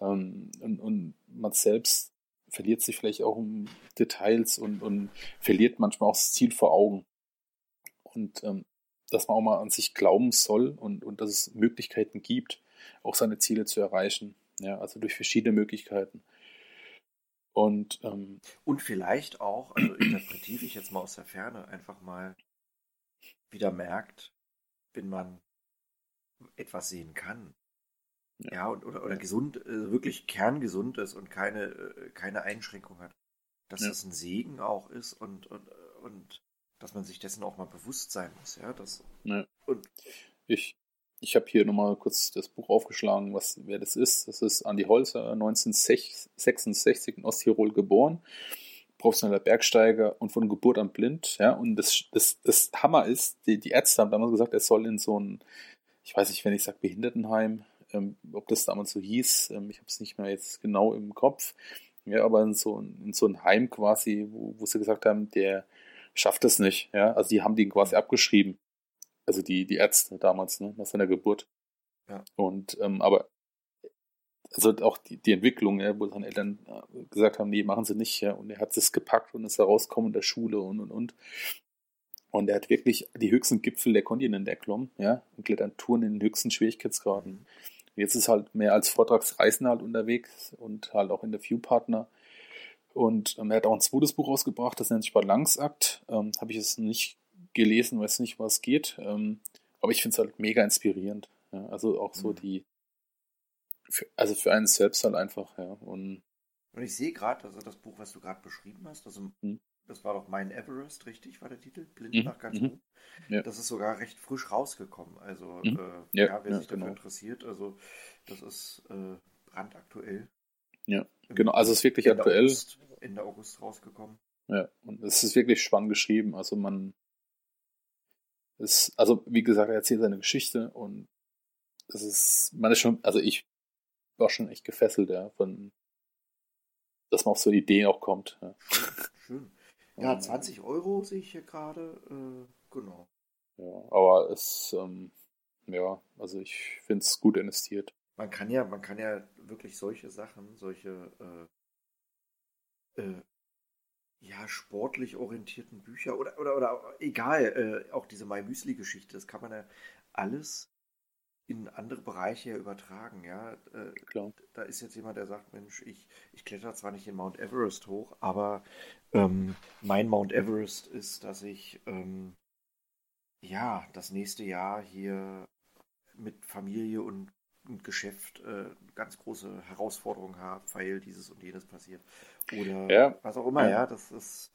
B: Ähm, und, und man selbst verliert sich vielleicht auch um Details und, und verliert manchmal auch das Ziel vor Augen. Und ähm, dass man auch mal an sich glauben soll und, und dass es Möglichkeiten gibt, auch seine Ziele zu erreichen. Ja, also durch verschiedene Möglichkeiten. Und, ähm,
A: und vielleicht auch, also interpretiere ich jetzt mal aus der Ferne, einfach mal wieder merkt, wenn man etwas sehen kann. Ja, ja und, oder, oder gesund, äh, wirklich kerngesund ist und keine, äh, keine Einschränkung hat. Dass ja. das ein Segen auch ist und, und, und dass man sich dessen auch mal bewusst sein muss. Ja, das,
B: ja. Und ich, ich habe hier nochmal kurz das Buch aufgeschlagen, was, wer das ist. Das ist Andi Holzer, 1966 in Osttirol geboren professioneller Bergsteiger und von Geburt an blind. Ja, und das, das, das Hammer ist, die, die Ärzte haben damals gesagt, er soll in so ein, ich weiß nicht, wenn ich sage Behindertenheim, ähm, ob das damals so hieß, ähm, ich habe es nicht mehr jetzt genau im Kopf, ja, aber in so, in so ein Heim quasi, wo, wo sie gesagt haben, der schafft es nicht. Ja, also die haben den quasi abgeschrieben. Also die, die Ärzte damals, ne, nach seiner Geburt. Ja. Und ähm, aber also auch die, die Entwicklung, ja, wo seine Eltern äh, gesagt haben, nee, machen sie nicht, ja, und er hat es gepackt und ist da rausgekommen in der Schule und und und. Und er hat wirklich die höchsten Gipfel der Kontinente erklommen, ja, und klettert Touren in den höchsten Schwierigkeitsgraden. Jetzt ist halt mehr als Vortragsreisender halt unterwegs und halt auch in der Viewpartner. Und ähm, er hat auch ein zweites Buch rausgebracht, das nennt sich Balanceakt. Ähm, Habe ich es nicht gelesen, weiß nicht, was geht. Ähm, aber ich finde es halt mega inspirierend. Ja? Also auch so mhm. die, für, also für einen selbst halt einfach, ja. Und,
A: und ich sehe gerade, also das Buch, was du gerade beschrieben hast, also hm. das war doch Mein Everest, richtig, war der Titel? Blind mhm. nach ganz mhm. oben. Ja. Das ist sogar recht frisch rausgekommen. Also mhm. äh, ja, ja, wer sich dafür genau. interessiert, also das ist äh, brandaktuell.
B: Ja, genau, also es ist wirklich Ende aktuell.
A: August, Ende August rausgekommen.
B: Ja, und es ist wirklich spannend geschrieben. Also man ist, also wie gesagt, er erzählt seine Geschichte und das ist, man ist schon, also ich war schon echt gefesselt, ja, von, dass man auf so Ideen auch kommt. Ja.
A: Schön. Ja, 20 Euro sehe ich hier gerade, äh, genau.
B: Ja, aber es, ähm, ja, also ich finde es gut investiert.
A: Man kann ja, man kann ja wirklich solche Sachen, solche, äh, äh, ja, sportlich orientierten Bücher oder, oder, oder egal, äh, auch diese My Müsli-Geschichte, das kann man ja alles in andere Bereiche ja übertragen, ja. Äh, Klar. Da ist jetzt jemand, der sagt, Mensch, ich, ich kletter zwar nicht in Mount Everest hoch, aber ähm, mein Mount Everest ist, dass ich ähm, ja das nächste Jahr hier mit Familie und, und Geschäft äh, ganz große Herausforderungen habe, weil dieses und jenes passiert. Oder ja. was auch immer, ja, ja das ist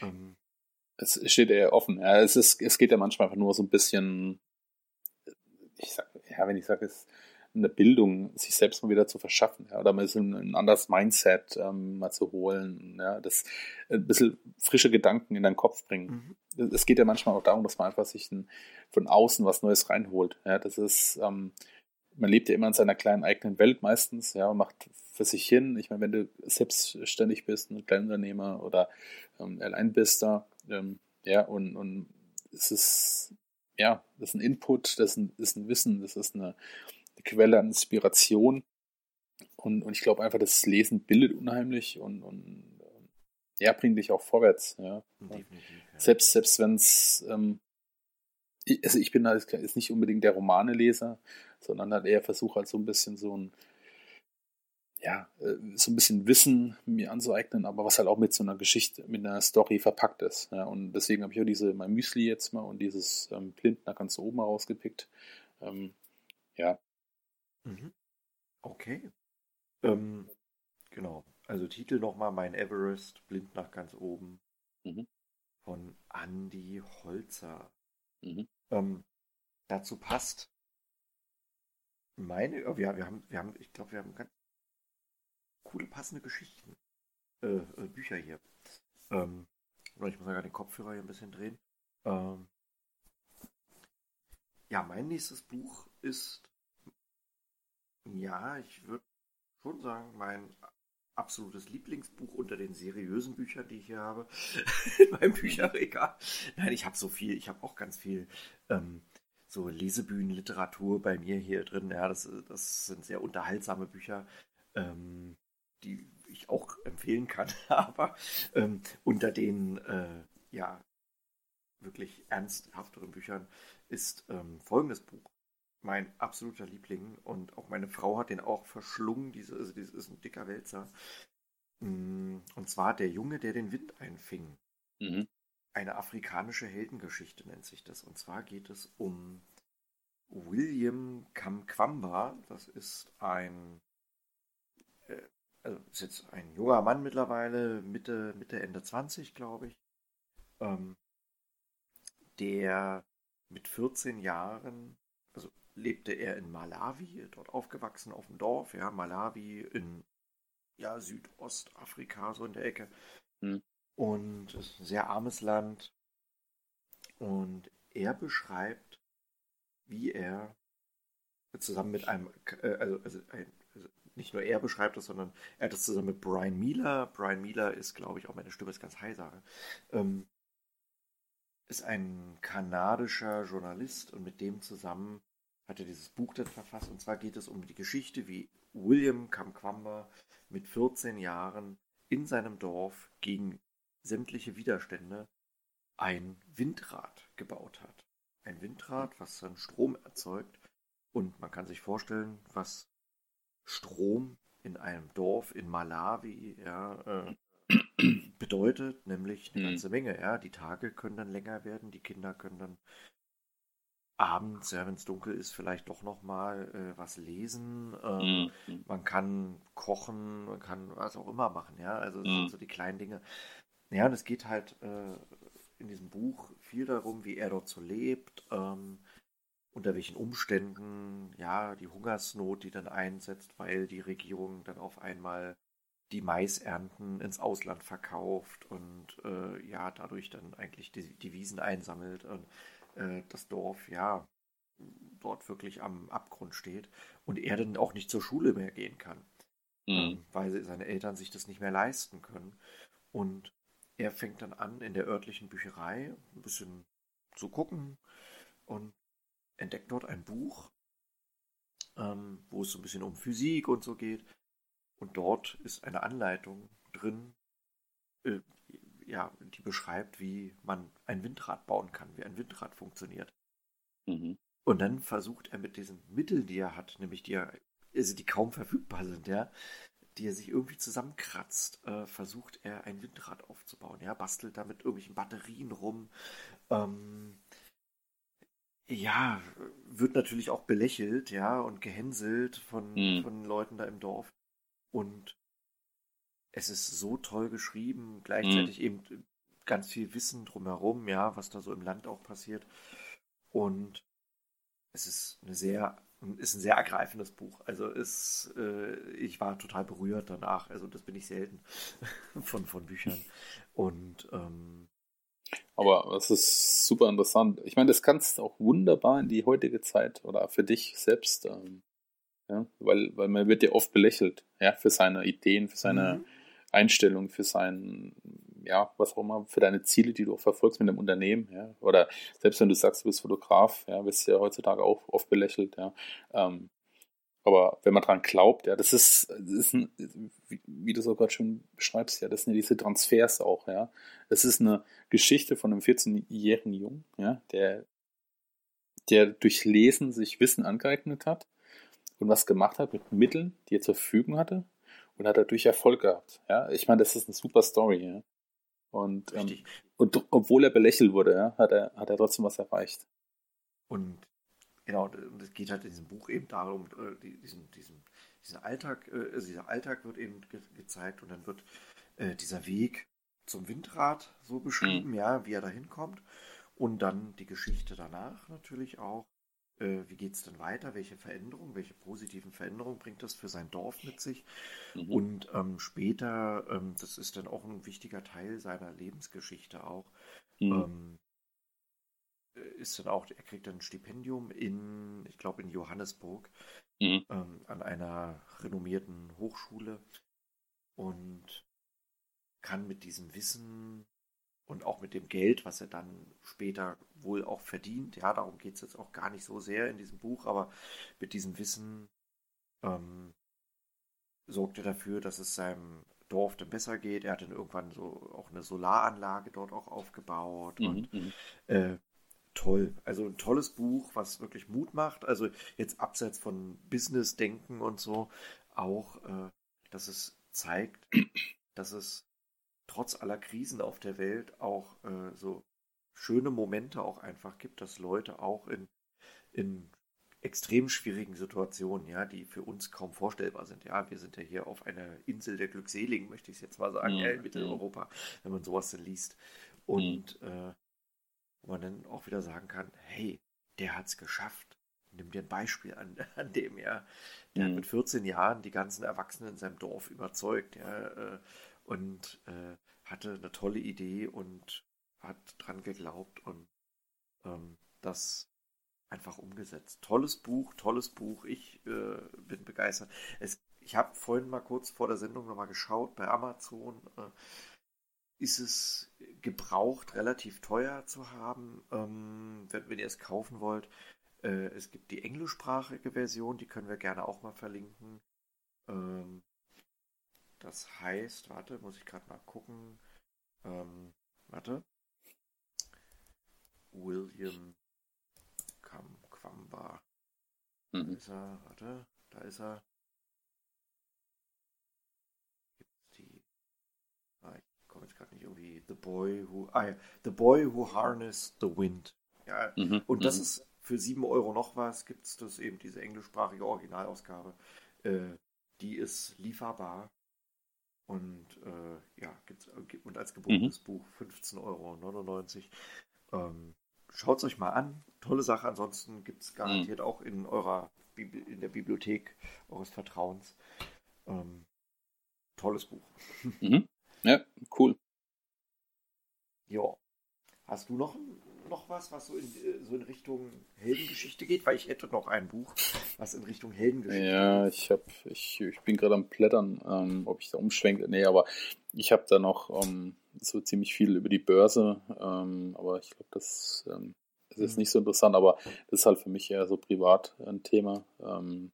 A: ähm,
B: es steht eher offen. Ja, es, ist, es geht ja manchmal einfach nur so ein bisschen ich sag, ja, wenn ich sage, es eine Bildung, sich selbst mal wieder zu verschaffen, ja, oder mal so ein, ein anderes Mindset ähm, mal zu holen, ja, das ein bisschen frische Gedanken in deinen Kopf bringen. Mhm. Es geht ja manchmal auch darum, dass man einfach sich ein, von außen was Neues reinholt. Ja, das ist, ähm, man lebt ja immer in seiner kleinen eigenen Welt meistens, ja, und macht für sich hin. Ich meine, wenn du selbstständig bist, ein Kleinunternehmer oder ähm, allein bist da, ähm, ja, und, und es ist ja, das ist ein Input, das ist ein, ist ein Wissen, das ist eine, eine Quelle an Inspiration. Und, und ich glaube einfach, das Lesen bildet unheimlich und, und ja, bringt dich auch vorwärts. Ja. Definitiv, ja. Selbst, selbst wenn es, ähm, also ich bin da ist nicht unbedingt der Romaneleser, sondern halt eher versuche halt so ein bisschen so ein, ja, äh, so ein bisschen Wissen mir anzueignen, aber was halt auch mit so einer Geschichte, mit einer Story verpackt ist. Ja. Und deswegen habe ich auch diese, mein Müsli jetzt mal und dieses ähm, Blindner ganz oben mal rausgepickt. Ähm, ja.
A: Mhm. Okay. Ähm, genau. Also Titel nochmal Mein Everest, blind nach ganz oben. Mhm. Von Andy Holzer. Mhm. Ähm, dazu passt meine, oh, wir, wir, haben, wir haben, ich glaube, wir haben ganz coole, passende Geschichten. Äh, äh, Bücher hier. Ähm, ich muss ja den Kopfhörer hier ein bisschen drehen. Ähm, ja, mein nächstes Buch ist, ja, ich würde schon sagen, mein absolutes Lieblingsbuch unter den seriösen Büchern, die ich hier habe, in Bücherregal. Nein, ich habe so viel, ich habe auch ganz viel ähm, so Lesebühnenliteratur bei mir hier drin. Ja, das, das sind sehr unterhaltsame Bücher, ähm, die ich auch empfehlen kann. Aber ähm, unter den, äh, ja, wirklich ernsthafteren Büchern ist ähm, folgendes Buch mein absoluter Liebling und auch meine Frau hat den auch verschlungen. Diese, also das ist ein dicker Wälzer. Mm, und zwar Der Junge, der den Wind einfing. Mhm. Eine afrikanische Heldengeschichte nennt sich das. Und zwar geht es um William Kamkwamba. Das ist ein, also ist jetzt ein junger Mann mittlerweile, Mitte, Mitte, Ende 20, glaube ich, ähm, der mit 14 Jahren lebte er in Malawi, dort aufgewachsen auf dem Dorf, ja, Malawi in ja, Südostafrika, so in der Ecke. Mhm. Und es ist ein sehr armes Land. Und er beschreibt, wie er zusammen mit einem, äh, also, also, ein, also, nicht nur er beschreibt es, sondern er hat es zusammen mit Brian Miller. Brian Miller ist, glaube ich, auch meine Stimme ist ganz heiser. Ähm, ist ein kanadischer Journalist und mit dem zusammen hat er dieses Buch dann verfasst. Und zwar geht es um die Geschichte, wie William Kamkwamba mit 14 Jahren in seinem Dorf gegen sämtliche Widerstände ein Windrad gebaut hat. Ein Windrad, was dann Strom erzeugt. Und man kann sich vorstellen, was Strom in einem Dorf in Malawi ja, äh, bedeutet, nämlich eine mhm. ganze Menge. Ja. Die Tage können dann länger werden, die Kinder können dann abends, ja, wenn es dunkel ist, vielleicht doch noch mal äh, was lesen. Ähm, mhm. Man kann kochen, man kann was auch immer machen, ja. Also mhm. so die kleinen Dinge. Ja, und es geht halt äh, in diesem Buch viel darum, wie er dort so lebt, ähm, unter welchen Umständen, ja, die Hungersnot, die dann einsetzt, weil die Regierung dann auf einmal die Maisernten ins Ausland verkauft und äh, ja, dadurch dann eigentlich die, die Wiesen einsammelt und äh, das Dorf ja dort wirklich am Abgrund steht und er dann auch nicht zur Schule mehr gehen kann, mhm. ähm, weil seine Eltern sich das nicht mehr leisten können. Und er fängt dann an, in der örtlichen Bücherei ein bisschen zu gucken und entdeckt dort ein Buch, ähm, wo es so ein bisschen um Physik und so geht. Und dort ist eine Anleitung drin, äh, ja, die beschreibt, wie man ein Windrad bauen kann, wie ein Windrad funktioniert. Mhm. Und dann versucht er mit diesen Mitteln, die er hat, nämlich die er, also die kaum verfügbar sind, ja, die er sich irgendwie zusammenkratzt, äh, versucht er ein Windrad aufzubauen. Ja, bastelt da mit irgendwelchen Batterien rum. Ähm, ja, wird natürlich auch belächelt, ja, und gehänselt von, mhm. von Leuten da im Dorf. Und es ist so toll geschrieben, gleichzeitig mhm. eben ganz viel Wissen drumherum, ja, was da so im Land auch passiert. Und es ist eine sehr, ist ein sehr ergreifendes Buch. Also ist, äh, ich war total berührt danach. Also das bin ich selten von, von Büchern. Und ähm,
B: aber es ist super interessant. Ich meine, das kannst du auch wunderbar in die heutige Zeit oder für dich selbst, ähm, ja, weil, weil man wird ja oft belächelt, ja, für seine Ideen, für seine mhm. Einstellung, für sein, ja, was auch immer, für deine Ziele, die du auch verfolgst mit dem Unternehmen, ja, oder selbst wenn du sagst, du bist Fotograf, ja, wirst du ja heutzutage auch oft belächelt, ja, ähm, Aber wenn man dran glaubt, ja, das ist, das ist ein, wie, wie du so gerade schon beschreibst, ja, das sind ja diese Transfers auch, ja. Das ist eine Geschichte von einem 14-jährigen Jungen, ja, der, der durch Lesen sich Wissen angeeignet hat und was gemacht hat mit Mitteln, die er zur Verfügung hatte und hat dadurch Erfolg gehabt, ja. Ich meine, das ist eine super Story, ja. Und, ähm, und obwohl er belächelt wurde, ja, hat er, hat er trotzdem was erreicht.
A: Und Genau, und es geht halt in diesem Buch eben darum, äh, diesen, diesen, diesen Alltag, äh, also dieser Alltag wird eben ge gezeigt und dann wird äh, dieser Weg zum Windrad so beschrieben, mhm. ja, wie er da hinkommt. Und dann die Geschichte danach natürlich auch. Äh, wie geht es denn weiter? Welche Veränderungen, welche positiven Veränderungen bringt das für sein Dorf mit sich? Mhm. Und ähm, später, ähm, das ist dann auch ein wichtiger Teil seiner Lebensgeschichte auch, mhm. ähm, ist dann auch, er kriegt dann ein Stipendium in, ich glaube, in Johannesburg mhm. ähm, an einer renommierten Hochschule und kann mit diesem Wissen und auch mit dem Geld, was er dann später wohl auch verdient, ja, darum geht es jetzt auch gar nicht so sehr in diesem Buch, aber mit diesem Wissen ähm, sorgt er dafür, dass es seinem Dorf dann besser geht. Er hat dann irgendwann so auch eine Solaranlage dort auch aufgebaut mhm. und mhm. äh, toll. Also ein tolles Buch, was wirklich Mut macht. Also jetzt abseits von Business-Denken und so, auch, äh, dass es zeigt, dass es trotz aller Krisen auf der Welt auch äh, so schöne Momente auch einfach gibt, dass Leute auch in, in extrem schwierigen Situationen, ja, die für uns kaum vorstellbar sind. Ja, wir sind ja hier auf einer Insel der Glückseligen, möchte ich es jetzt mal sagen, mhm. in Mitteleuropa, wenn man sowas dann liest. Und mhm. äh, wo man dann auch wieder sagen kann, hey, der hat es geschafft. Nimm dir ein Beispiel an, an dem, ja. Der mhm. hat mit 14 Jahren die ganzen Erwachsenen in seinem Dorf überzeugt, ja, äh, und äh, hatte eine tolle Idee und hat dran geglaubt und ähm, das einfach umgesetzt. Tolles Buch, tolles Buch. Ich äh, bin begeistert. Es, ich habe vorhin mal kurz vor der Sendung nochmal geschaut bei Amazon. Äh, ist es gebraucht relativ teuer zu haben, ähm, wenn, wenn, ihr es kaufen wollt. Äh, es gibt die englischsprachige Version, die können wir gerne auch mal verlinken. Ähm, das heißt, warte, muss ich gerade mal gucken. Ähm, warte. William Kwamba. Mhm. Da ist er, warte, da ist er. Komme jetzt gerade nicht irgendwie The Boy Who ah, ja, The Boy Who Harnessed the Wind. Ja, mhm, und das mhm. ist für 7 Euro noch was, gibt es das eben, diese englischsprachige Originalausgabe. Äh, die ist lieferbar. Und äh, ja, gibt's, äh, und als gebundenes mhm. Buch 15,99 Euro. Ähm, Schaut es euch mal an. Tolle Sache. Ansonsten gibt es garantiert mhm. auch in eurer in der Bibliothek eures Vertrauens. Ähm, tolles Buch.
B: Mhm. Ja, cool.
A: Ja. Hast du noch, noch was, was so in, so in Richtung Heldengeschichte geht? Weil ich hätte noch ein Buch, was in Richtung Heldengeschichte
B: ja, geht. Ja, ich, ich, ich bin gerade am Blättern, ähm, ob ich da umschwenke. Nee, aber ich habe da noch ähm, so ziemlich viel über die Börse. Ähm, aber ich glaube, das, ähm, das ist mhm. nicht so interessant. Aber das ist halt für mich eher so privat ein Thema. Ähm,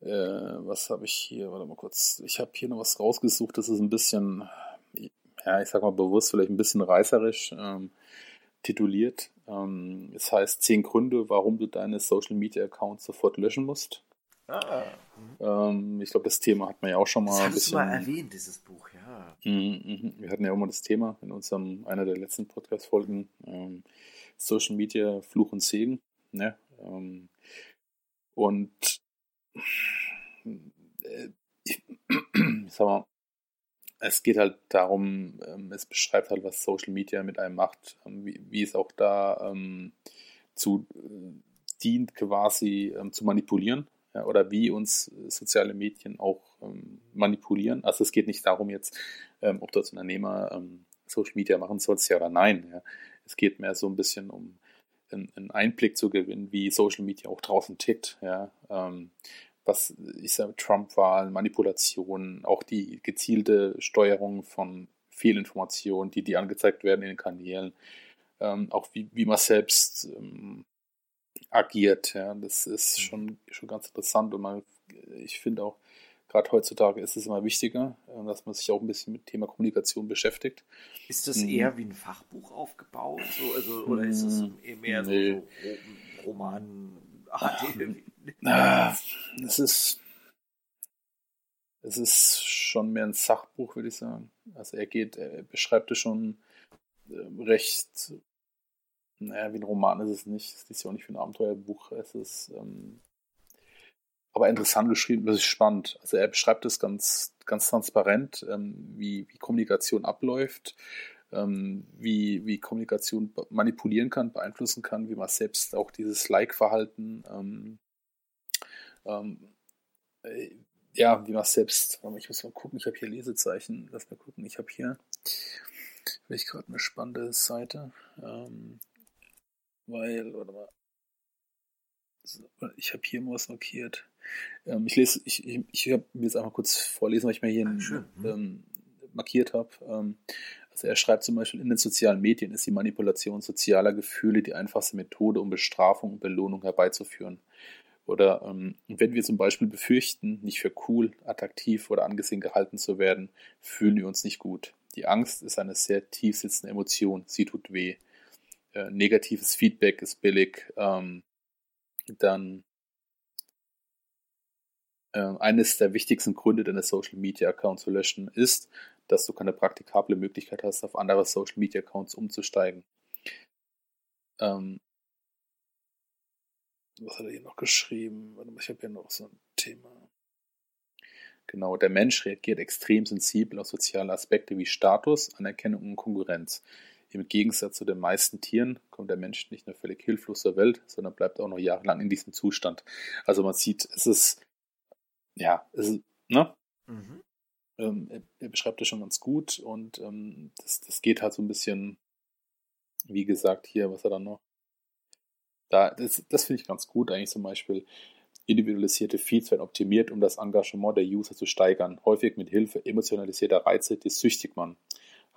B: äh, was habe ich hier? Warte mal kurz. Ich habe hier noch was rausgesucht, das ist ein bisschen, ja, ich sag mal bewusst, vielleicht ein bisschen reißerisch ähm, tituliert. Ähm, es heißt zehn Gründe, warum du deine Social Media Accounts sofort löschen musst. Ah. Ähm, ich glaube, das Thema hat man ja auch schon mal das
A: ein bisschen. Mal erwähnt, dieses Buch, ja.
B: Mhm, mhm. Wir hatten ja auch mal das Thema in unserem einer der letzten Podcast-Folgen ähm, Social Media Fluch und Segen. Ne? Ähm, und ich, sag mal, es geht halt darum, ähm, es beschreibt halt, was Social Media mit einem macht, ähm, wie, wie es auch da ähm, zu äh, dient, quasi ähm, zu manipulieren ja, oder wie uns soziale Medien auch ähm, manipulieren. Also es geht nicht darum jetzt, ähm, ob du als Unternehmer Social Media machen sollst, ja oder nein. Ja. Es geht mehr so ein bisschen um einen Einblick zu gewinnen, wie Social Media auch draußen tickt. Ja. Ähm, was ich sage, Trump-Wahlen, Manipulationen, auch die gezielte Steuerung von Fehlinformationen, die, die angezeigt werden in den Kanälen, ähm, auch wie, wie man selbst ähm, agiert. Ja, das ist mhm. schon, schon ganz interessant und man, ich finde auch, gerade heutzutage ist es immer wichtiger, äh, dass man sich auch ein bisschen mit Thema Kommunikation beschäftigt.
A: Ist das mhm. eher wie ein Fachbuch aufgebaut? So, also, oder ist es mhm. mehr nee. so, so Roman?
B: Ah, es ist es ist schon mehr ein Sachbuch, würde ich sagen. Also er geht, er beschreibt es schon äh, recht, naja, wie ein Roman ist es nicht. Es ist ja auch nicht wie ein Abenteuerbuch. Es ist ähm, aber interessant geschrieben, das ist spannend. Also er beschreibt es ganz, ganz transparent, ähm, wie, wie Kommunikation abläuft, ähm, wie, wie Kommunikation manipulieren kann, beeinflussen kann, wie man selbst auch dieses Like-Verhalten, ähm, ähm äh, ja, wie man selbst, ich muss mal gucken, ich habe hier Lesezeichen, lass mal gucken, ich habe hier, ich gerade eine spannende Seite, ähm, weil, warte mal, ich habe hier mal was markiert. Ähm, ich lese, ich, ich, ich habe mir jetzt einfach kurz vorlesen, was ich mir hier ah, ähm, markiert habe. Ähm, also er schreibt zum Beispiel, in den sozialen Medien ist die Manipulation sozialer Gefühle die einfachste Methode, um Bestrafung und Belohnung herbeizuführen. Oder ähm, wenn wir zum Beispiel befürchten, nicht für cool, attraktiv oder angesehen gehalten zu werden, fühlen wir uns nicht gut. Die Angst ist eine sehr tief sitzende Emotion, sie tut weh. Äh, negatives Feedback ist billig. Ähm, dann äh, eines der wichtigsten Gründe, deine Social Media Accounts zu löschen, ist, dass du keine praktikable Möglichkeit hast, auf andere Social Media Accounts umzusteigen. Ähm, was hat er hier noch geschrieben? Ich habe hier noch so ein Thema. Genau, der Mensch reagiert extrem sensibel auf soziale Aspekte wie Status, Anerkennung und Konkurrenz. Im Gegensatz zu den meisten Tieren kommt der Mensch nicht nur völlig hilflos zur Welt, sondern bleibt auch noch jahrelang in diesem Zustand. Also man sieht, es ist ja, es, ne? Mhm. Ähm, er, er, beschreibt das schon ganz gut und ähm, das, das geht halt so ein bisschen, wie gesagt, hier, was er dann noch. Da, das, das finde ich ganz gut, eigentlich zum Beispiel. Individualisierte Feeds werden optimiert, um das Engagement der User zu steigern, häufig mit Hilfe emotionalisierter Reize, die süchtig man.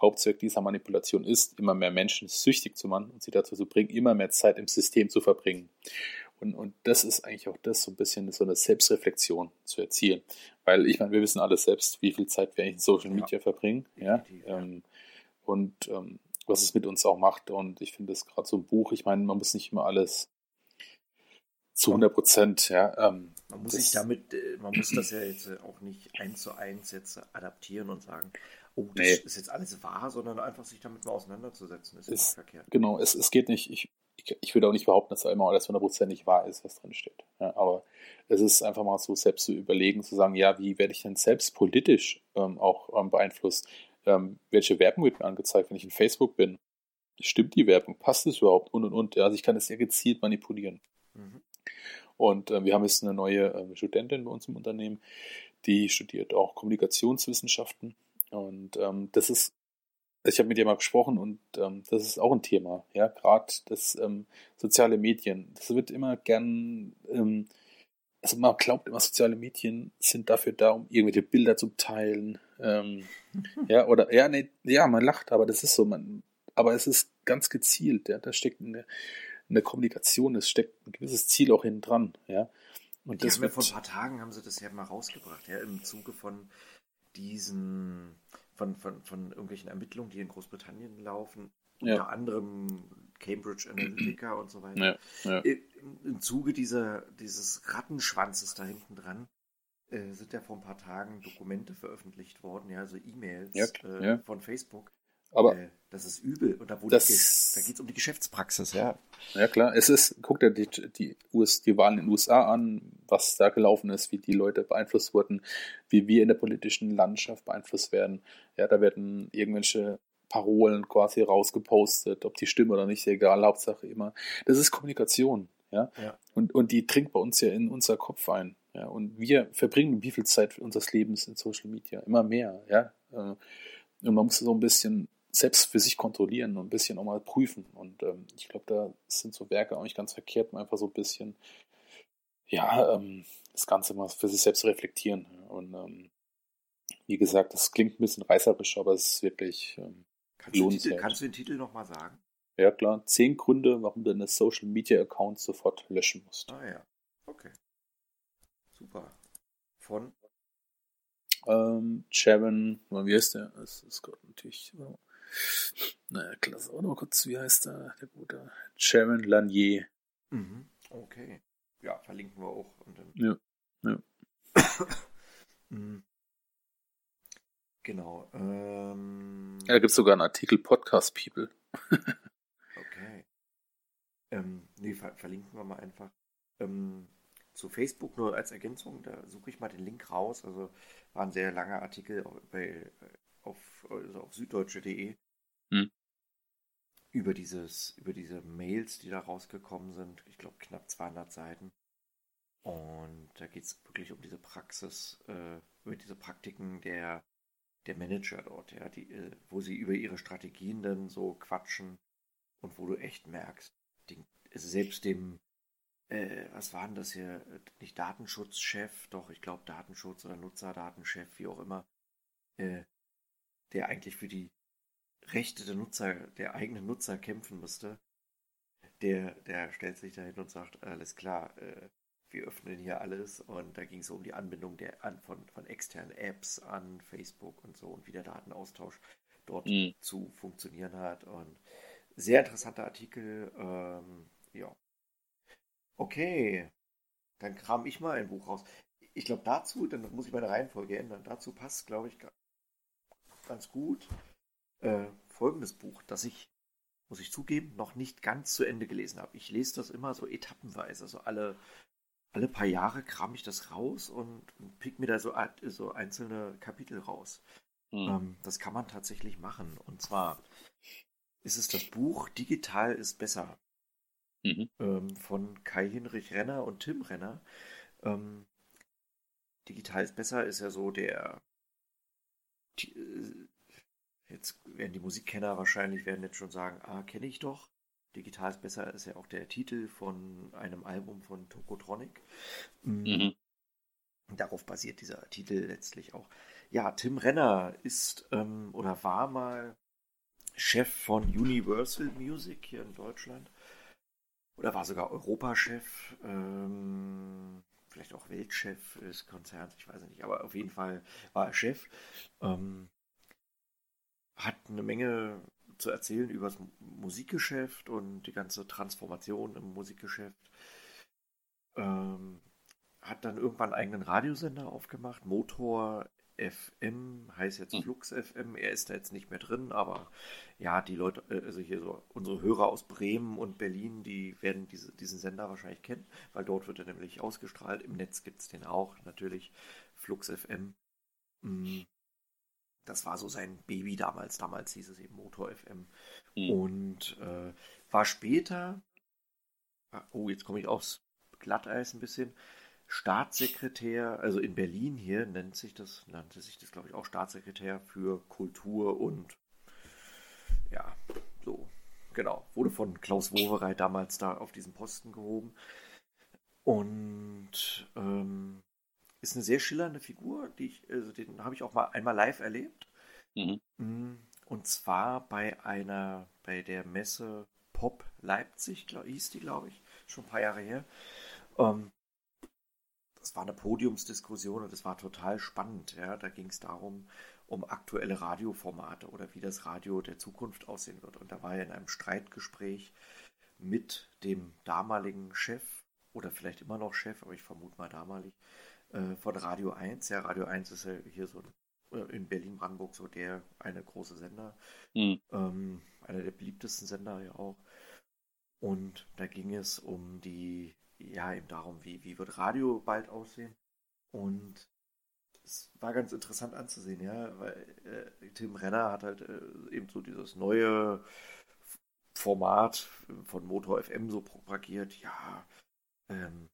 B: Hauptzweck dieser Manipulation ist, immer mehr Menschen süchtig zu machen und sie dazu zu bringen, immer mehr Zeit im System zu verbringen. Und, und das ist eigentlich auch das, so ein bisschen so eine Selbstreflexion zu erzielen. Weil ich meine, wir wissen alle selbst, wie viel Zeit wir eigentlich in Social Media ja. verbringen. Ja? Ähm, und ähm, was es mit uns auch macht. Und ich finde das gerade so ein Buch, ich meine, man muss nicht immer alles zu 100 Prozent, ja. Ähm,
A: man muss sich damit, äh, man muss das ja jetzt auch nicht eins zu eins jetzt adaptieren und sagen, oh, das nee. ist jetzt alles wahr, sondern einfach sich damit mal auseinanderzusetzen, ist, ist verkehrt.
B: Genau, es, es geht nicht, ich, ich, ich würde auch nicht behaupten, dass da immer alles hundertprozentig wahr ist, was drin steht. Ja, aber es ist einfach mal so selbst zu überlegen, zu sagen, ja, wie werde ich denn selbst politisch ähm, auch ähm, beeinflusst? Ähm, welche Werbung wird mir angezeigt, wenn ich in Facebook bin? Stimmt die Werbung? Passt es überhaupt? Und und und. Also ich kann das sehr gezielt manipulieren. Mhm. Und äh, wir haben jetzt eine neue äh, Studentin bei uns im Unternehmen, die studiert auch Kommunikationswissenschaften. Und ähm, das ist ich habe mit ihr mal gesprochen und ähm, das ist auch ein Thema, ja, gerade das ähm, soziale Medien. Das wird immer gern, ähm, also man glaubt immer, soziale Medien sind dafür da, um irgendwelche Bilder zu teilen, ähm, ja, oder, ja, nee, ja, man lacht, aber das ist so, man, aber es ist ganz gezielt, ja, da steckt eine, eine Kommunikation, es steckt ein gewisses Ziel auch hinten dran, ja.
A: Und das haben wird, ja vor ein paar Tagen haben sie das ja mal rausgebracht, ja, im Zuge von diesen von, von, von irgendwelchen Ermittlungen, die in Großbritannien laufen, ja. unter anderem Cambridge Analytica und so weiter. Ja, ja. Im Zuge dieser, dieses Rattenschwanzes da hinten dran äh, sind ja vor ein paar Tagen Dokumente veröffentlicht worden, ja, also E-Mails äh, von Facebook.
B: Aber äh,
A: das ist übel. Und da, da geht es um die Geschäftspraxis, ja.
B: Ja, klar. Es ist, guck dir die, die, US, die Wahlen in den USA an, was da gelaufen ist, wie die Leute beeinflusst wurden, wie wir in der politischen Landschaft beeinflusst werden. Ja, da werden irgendwelche Parolen quasi rausgepostet, ob die stimmen oder nicht, egal, Hauptsache immer. Das ist Kommunikation, ja. ja. Und, und die dringt bei uns ja in unser Kopf ein. Ja. Und wir verbringen wie viel Zeit unseres Lebens in Social Media? Immer mehr, ja. Äh, und man muss so ein bisschen selbst für sich kontrollieren und ein bisschen auch mal prüfen. Und ähm, ich glaube, da sind so Werke auch nicht ganz verkehrt, um einfach so ein bisschen, ja, ähm, das Ganze mal für sich selbst reflektieren. Und ähm, wie gesagt, das klingt ein bisschen reißerisch, aber es ist wirklich ähm,
A: kannst, du Titel, kannst du den Titel nochmal sagen?
B: Ja, klar. Zehn Gründe, warum du deine Social Media Accounts sofort löschen musst.
A: Ah ja, okay. Super. Von?
B: Ähm, Sharon, wie heißt der? Das ist gerade natürlich. Naja, klasse. Warte mal kurz, wie heißt der, der gute? Sharon Lanier.
A: Mhm. Okay. Ja, verlinken wir auch.
B: ja, ja.
A: mhm. Genau. Ähm,
B: ja, da gibt es sogar einen Artikel Podcast People.
A: okay. Ähm, nee, ver verlinken wir mal einfach. Ähm, zu Facebook nur als Ergänzung, da suche ich mal den Link raus. Also war ein sehr langer Artikel bei, auf, also auf süddeutsche.de hm. über dieses, über diese Mails, die da rausgekommen sind. Ich glaube knapp 200 Seiten. Und da geht es wirklich um diese Praxis, äh, über diese Praktiken der, der Manager dort, ja, die, äh, wo sie über ihre Strategien dann so quatschen und wo du echt merkst, den, selbst dem äh, was war denn das hier? Nicht Datenschutzchef, doch, ich glaube Datenschutz oder Nutzerdatenchef, wie auch immer, äh, der eigentlich für die Rechte der Nutzer, der eigenen Nutzer kämpfen müsste, der, der stellt sich da hin und sagt, alles klar, äh, wir öffnen hier alles und da ging es so um die Anbindung der, an, von, von externen Apps an Facebook und so und wie der Datenaustausch dort mhm. zu funktionieren hat und sehr interessanter Artikel, ähm, ja, Okay, dann kram ich mal ein Buch raus. Ich glaube dazu, dann muss ich meine Reihenfolge ändern. Dazu passt, glaube ich, ganz gut äh, folgendes Buch, das ich, muss ich zugeben, noch nicht ganz zu Ende gelesen habe. Ich lese das immer so etappenweise. Also alle, alle paar Jahre kram ich das raus und pick mir da so, so einzelne Kapitel raus. Hm. Ähm, das kann man tatsächlich machen. Und zwar ist es das Buch Digital ist besser mhm. ähm, von Kai-Hinrich Renner und Tim Renner. Ähm, Digital ist besser ist ja so der. Äh, jetzt werden die Musikkenner wahrscheinlich werden jetzt schon sagen, ah, kenne ich doch. Digital ist besser ist ja auch der Titel von einem Album von Tokotronic. Mhm. Darauf basiert dieser Titel letztlich auch. Ja, Tim Renner ist ähm, oder war mal Chef von Universal Music hier in Deutschland oder war sogar Europachef, ähm, vielleicht auch Weltchef des Konzerns, ich weiß nicht, aber auf jeden Fall war er Chef. Ähm, hat eine Menge zu erzählen über das Musikgeschäft und die ganze Transformation im Musikgeschäft. Ähm, hat dann irgendwann einen eigenen Radiosender aufgemacht, Motor FM, heißt jetzt hm. Flux FM. Er ist da jetzt nicht mehr drin, aber ja, die Leute, äh, also hier so unsere Hörer aus Bremen und Berlin, die werden diese, diesen Sender wahrscheinlich kennen, weil dort wird er nämlich ausgestrahlt. Im Netz gibt es den auch, natürlich. Flux FM. Mm. Das war so sein Baby damals. Damals hieß es eben Motor FM. Mhm. Und äh, war später, ah, oh, jetzt komme ich aufs Glatteis ein bisschen, Staatssekretär, also in Berlin hier nennt sich das, nannte sich das, glaube ich, auch Staatssekretär für Kultur und ja, so, genau, wurde von Klaus Wowereit damals da auf diesen Posten gehoben. Und ähm, ist eine sehr schillernde Figur, die ich, also den habe ich auch mal einmal live erlebt. Mhm. Mm, und zwar bei einer, bei der Messe Pop Leipzig, glaub, hieß die, glaube ich, schon ein paar Jahre her. Ähm, das war eine Podiumsdiskussion und es war total spannend. Ja. Da ging es darum, um aktuelle Radioformate oder wie das Radio der Zukunft aussehen wird. Und da war er in einem Streitgespräch mit dem damaligen Chef oder vielleicht immer noch Chef, aber ich vermute mal damalig, äh, von Radio 1. Ja, Radio 1 ist ja hier so äh, in Berlin-Brandenburg so der eine große Sender. Mhm. Ähm, einer der beliebtesten Sender ja auch. Und da ging es um die ja, eben darum, wie, wie wird Radio bald aussehen. Und es war ganz interessant anzusehen, ja, weil äh, Tim Renner hat halt äh, eben so dieses neue Format von Motor FM so propagiert, ja, ähm,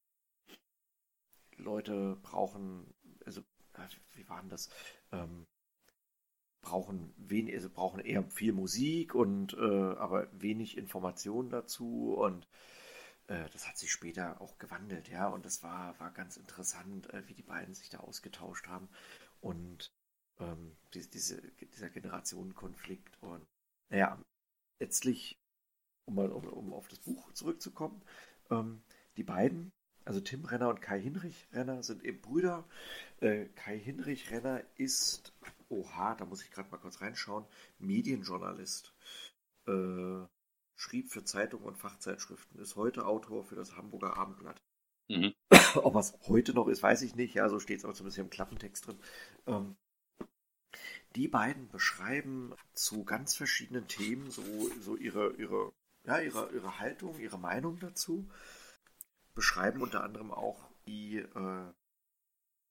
A: Leute brauchen, also, wie war denn das? Ähm, brauchen wenig, also brauchen eher viel Musik und äh, aber wenig Informationen dazu und das hat sich später auch gewandelt, ja, und das war, war ganz interessant, äh, wie die beiden sich da ausgetauscht haben und ähm, diese, diese, dieser Generationenkonflikt und naja, letztlich um mal um, um auf das Buch zurückzukommen, ähm, die beiden, also Tim Renner und Kai Hinrich Renner, sind eben Brüder. Äh, Kai Hinrich Renner ist, oha, da muss ich gerade mal kurz reinschauen, Medienjournalist. Äh, schrieb für Zeitungen und Fachzeitschriften, ist heute Autor für das Hamburger Abendblatt. Mhm. Ob es heute noch ist, weiß ich nicht. Ja, so steht es auch so ein bisschen im Klappentext drin. Ähm, die beiden beschreiben zu ganz verschiedenen Themen so, so ihre, ihre, ja, ihre, ihre Haltung, ihre Meinung dazu. Beschreiben unter anderem auch die, äh,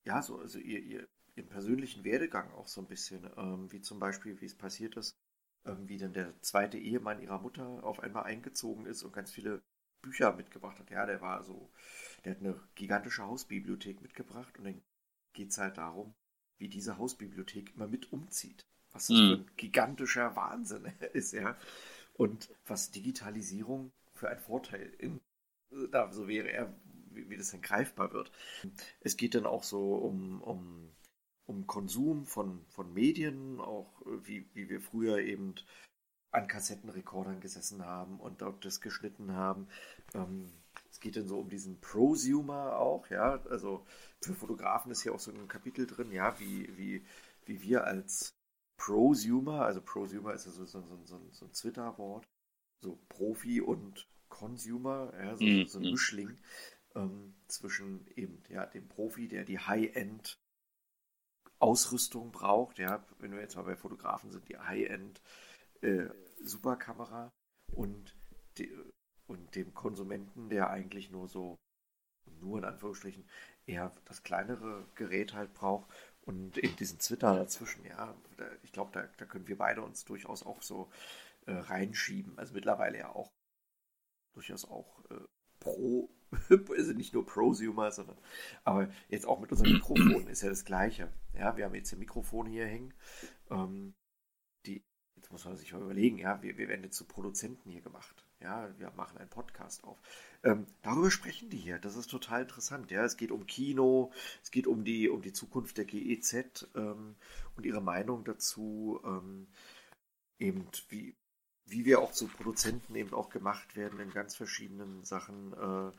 A: ja, so, also ihr, ihr, ihren persönlichen Werdegang auch so ein bisschen, ähm, wie zum Beispiel, wie es passiert ist, ähm, wie denn der zweite Ehemann ihrer Mutter auf einmal eingezogen ist und ganz viele Bücher mitgebracht hat. Ja, der war so, der hat eine gigantische Hausbibliothek mitgebracht und dann geht es halt darum, wie diese Hausbibliothek immer mit umzieht. Was das mhm. für ein gigantischer Wahnsinn ist, ja. Und was Digitalisierung für ein Vorteil in, da so wäre er, wie, wie das dann greifbar wird. Es geht dann auch so um, um, um Konsum von, von Medien, auch wie, wie wir früher eben an Kassettenrekordern gesessen haben und dort das geschnitten haben. Ähm, es geht dann so um diesen Prosumer auch, ja, also für Fotografen ist hier auch so ein Kapitel drin, ja, wie, wie, wie wir als Prosumer, also Prosumer ist ja so, so, so, so ein Twitter-Wort, so Profi und Consumer, ja, so, so ein mhm. Mischling ähm, zwischen eben ja, dem Profi, der die High-End Ausrüstung braucht, ja, wenn wir jetzt mal bei Fotografen sind, die High-End äh, Superkamera und, die, und dem Konsumenten, der eigentlich nur so, nur in Anführungsstrichen, eher das kleinere Gerät halt braucht und eben diesen Twitter dazwischen, ja, ich glaube, da, da können wir beide uns durchaus auch so äh, reinschieben. Also mittlerweile ja auch durchaus auch äh, pro, also nicht nur Prosumer, sondern aber jetzt auch mit unserem Mikrofon ist ja das Gleiche. Ja, wir haben jetzt ein Mikrofon hier hängen. Ähm, die, jetzt muss man sich mal überlegen, ja, wir, wir werden jetzt zu Produzenten hier gemacht. Ja, wir machen einen Podcast auf. Ähm, darüber sprechen die hier. Das ist total interessant. Ja, es geht um Kino, es geht um die, um die Zukunft der GEZ ähm, und ihre Meinung dazu, ähm, eben wie, wie wir auch zu Produzenten eben auch gemacht werden in ganz verschiedenen Sachen. Äh,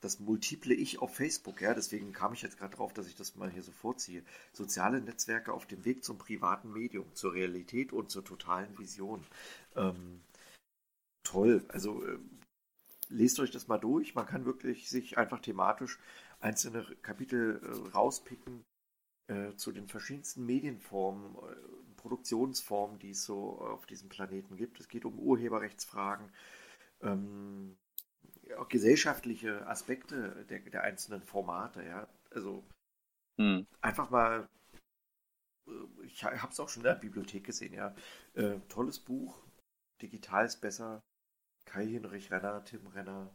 A: das multiple Ich auf Facebook, ja, deswegen kam ich jetzt gerade drauf, dass ich das mal hier so vorziehe. Soziale Netzwerke auf dem Weg zum privaten Medium, zur Realität und zur totalen Vision. Ähm, toll. Also äh, lest euch das mal durch. Man kann wirklich sich einfach thematisch einzelne Kapitel äh, rauspicken äh, zu den verschiedensten Medienformen, äh, Produktionsformen, die es so auf diesem Planeten gibt. Es geht um Urheberrechtsfragen, ähm, auch gesellschaftliche Aspekte der, der, einzelnen Formate. Ja, also hm. einfach mal. Äh, ich habe es auch schon in der Bibliothek gesehen. Ja, äh, tolles Buch. Digital ist besser. Kai Hinrich Renner, Tim Renner.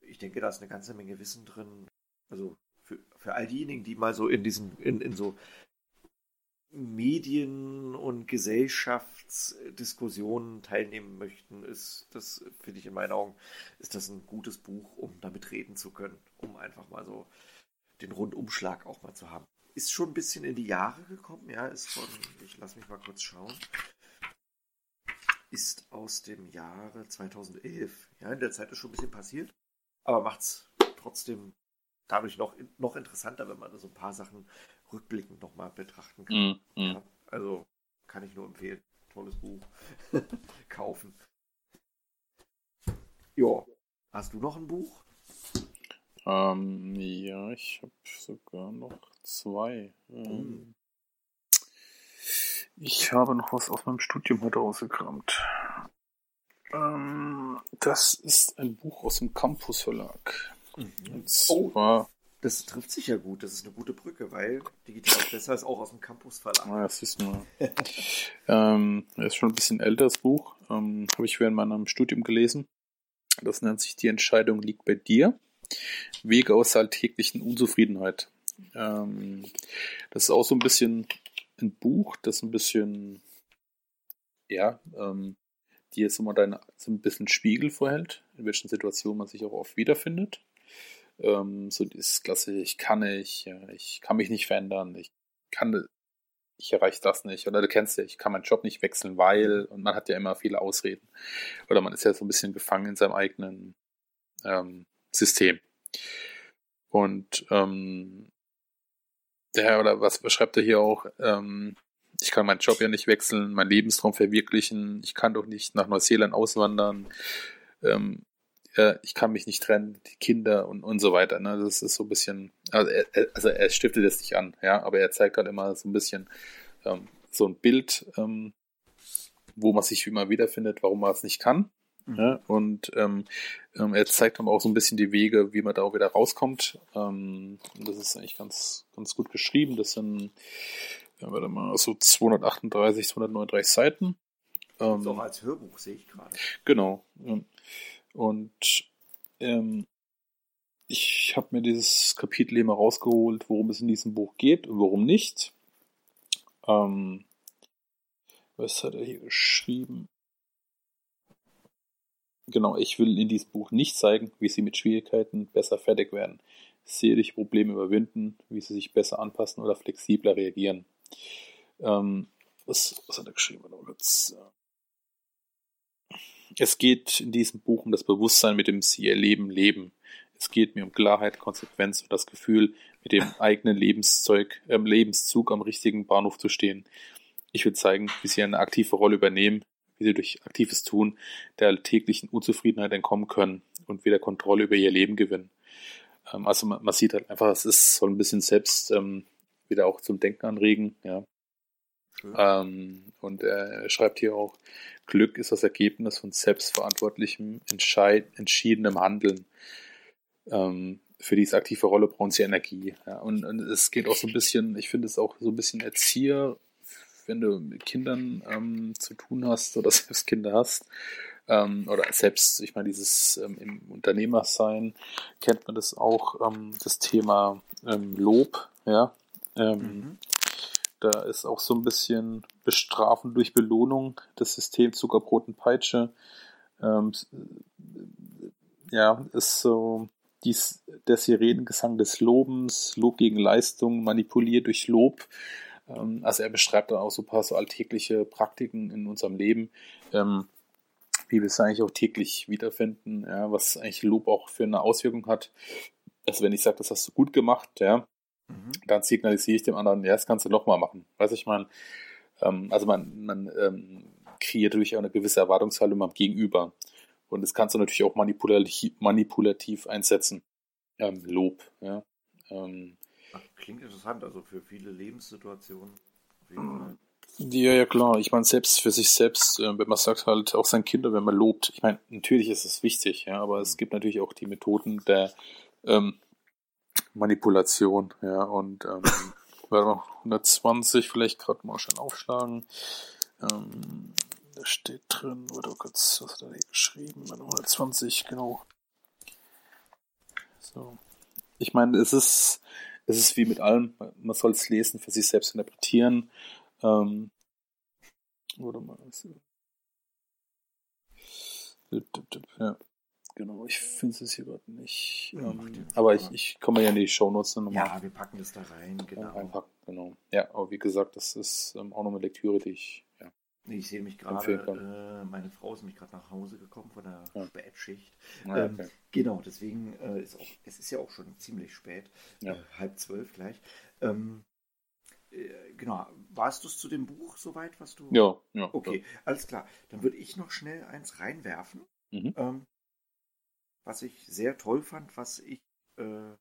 A: Ich denke, da ist eine ganze Menge Wissen drin. Also für, für all diejenigen, die mal so in diesen, in, in so Medien- und Gesellschaftsdiskussionen teilnehmen möchten, ist das, finde ich in meinen Augen, ist das ein gutes Buch, um damit reden zu können, um einfach mal so den Rundumschlag auch mal zu haben. Ist schon ein bisschen in die Jahre gekommen, ja, ist von, ich lasse mich mal kurz schauen, ist aus dem Jahre 2011. Ja, in der Zeit ist schon ein bisschen passiert, aber macht es trotzdem dadurch noch, noch interessanter, wenn man so ein paar Sachen rückblickend nochmal betrachten kann. Mm, mm. Ja, also kann ich nur empfehlen. Tolles Buch. Kaufen. Ja. Hast du noch ein Buch?
B: Ähm, ja, ich habe sogar noch zwei. Ähm, mm. Ich habe noch was aus meinem Studium heute rausgekramt. Ähm, das ist ein Buch aus dem Campus Verlag.
A: Mhm. Und zwar. Das trifft sich ja gut. Das ist eine gute Brücke, weil Digital Besser ist auch aus dem Campus Verlag.
B: Ah, das ist nur. ähm, ist schon ein bisschen älter, das Buch. Ähm, habe ich während meinem Studium gelesen. Das nennt sich Die Entscheidung liegt bei dir. Wege aus alltäglichen Unzufriedenheit. Ähm, das ist auch so ein bisschen ein Buch, das ein bisschen, ja, ähm, die jetzt immer deine, so ein bisschen Spiegel vorhält, in welchen Situationen man sich auch oft wiederfindet. Ähm, so dieses klassische, ich kann nicht, ich kann mich nicht verändern, ich kann, ich erreiche das nicht. Oder du kennst ja, ich kann meinen Job nicht wechseln, weil, und man hat ja immer viele Ausreden. Oder man ist ja so ein bisschen gefangen in seinem eigenen ähm, System. Und ähm, der, oder was beschreibt er hier auch, ähm, ich kann meinen Job ja nicht wechseln, meinen Lebenstraum verwirklichen, ich kann doch nicht nach Neuseeland auswandern, ähm, äh, ich kann mich nicht trennen, die Kinder und, und so weiter. Ne? Das ist so ein bisschen, also er, also er stiftet es nicht an, ja, aber er zeigt halt immer so ein bisschen ähm, so ein Bild, ähm, wo man sich immer wiederfindet, warum man es nicht kann. Mhm. Ja? Und ähm, ähm er zeigt dann auch so ein bisschen die Wege, wie man da auch wieder rauskommt. Ähm, das ist eigentlich ganz, ganz gut geschrieben. Das sind, ja, warte mal, so 238, 239 Seiten.
A: Ähm, auch als Hörbuch sehe ich gerade.
B: Genau. Und ähm, ich habe mir dieses Kapitel immer rausgeholt, worum es in diesem Buch geht und worum nicht. Ähm, was hat er hier geschrieben? Genau, ich will in diesem Buch nicht zeigen, wie sie mit Schwierigkeiten besser fertig werden, seelische Probleme überwinden, wie sie sich besser anpassen oder flexibler reagieren. Ähm, was, was hat er geschrieben? Jetzt, es geht in diesem Buch um das Bewusstsein, mit dem sie ihr Leben leben. Es geht mir um Klarheit, Konsequenz und das Gefühl, mit dem eigenen Lebenszeug, äh, Lebenszug am richtigen Bahnhof zu stehen. Ich will zeigen, wie sie eine aktive Rolle übernehmen, wie sie durch aktives Tun der alltäglichen Unzufriedenheit entkommen können und wieder Kontrolle über ihr Leben gewinnen. Ähm, also man, man, sieht halt einfach, es ist so ein bisschen selbst ähm, wieder auch zum Denken anregen, ja. Ähm, und er schreibt hier auch, Glück ist das Ergebnis von selbstverantwortlichem, entschiedenem Handeln. Ähm, für diese aktive Rolle brauchen sie Energie. Ja. Und, und, es geht auch so ein bisschen, ich finde es auch so ein bisschen Erzieher, wenn du mit Kindern ähm, zu tun hast oder selbst Kinder hast. Ähm, oder selbst, ich meine, dieses ähm, im Unternehmersein kennt man das auch, ähm, das Thema ähm, Lob, ja. Mhm. Da ist auch so ein bisschen Bestrafen durch Belohnung das System Zuckerbrot und Peitsche. Ähm, ja, ist so dies, der Sirenengesang des Lobens, Lob gegen Leistung, manipuliert durch Lob. Ähm, also er beschreibt dann auch so ein paar so alltägliche Praktiken in unserem Leben, ähm, wie wir es eigentlich auch täglich wiederfinden, ja, was eigentlich Lob auch für eine Auswirkung hat. Also wenn ich sage, das hast du gut gemacht, ja, Mhm. Dann signalisiere ich dem anderen, ja, das kannst du nochmal machen. Weiß ich mal, ähm, also man, man ähm, kreiert natürlich auch eine gewisse Erwartungshaltung beim Gegenüber. Und das kannst du natürlich auch manipulativ, manipulativ einsetzen. Ähm, Lob, ja. Ähm,
A: Klingt interessant, also für viele Lebenssituationen.
B: Ja, ja, klar. Ich meine, selbst für sich selbst, äh, wenn man sagt halt auch seinen Kindern, wenn man lobt. Ich meine, natürlich ist es wichtig, ja, aber es mhm. gibt natürlich auch die Methoden der ähm, Manipulation, ja, und ähm, werde noch 120 vielleicht gerade mal schön aufschlagen. Ähm, da steht drin, warte kurz, was hat er hier geschrieben? 120, genau. So. Ich meine, es ist, es ist wie mit allem, man soll es lesen, für sich selbst interpretieren. Ähm, oder mal. Ja. Genau, ich finde es hier gerade nicht. Ähm, aber ich, ich komme ja in die Shownotes
A: dann nochmal. Ja, wir packen das da rein,
B: genau. Einpacken, genau. Ja, aber wie gesagt, das ist ähm, auch noch eine Lektüre, die ich, ja.
A: Ich sehe mich gerade, äh, meine Frau ist nämlich gerade nach Hause gekommen von der ja. Spätschicht. Ja, ähm, okay. genau, deswegen äh, ist auch, es ist ja auch schon ziemlich spät, ja. äh, halb zwölf gleich. Ähm, äh, genau, warst du es zu dem Buch soweit, was du.
B: Ja, ja.
A: Okay, alles klar. Dann würde ich noch schnell eins reinwerfen. Mhm. Ähm, was ich sehr toll fand, was ich äh,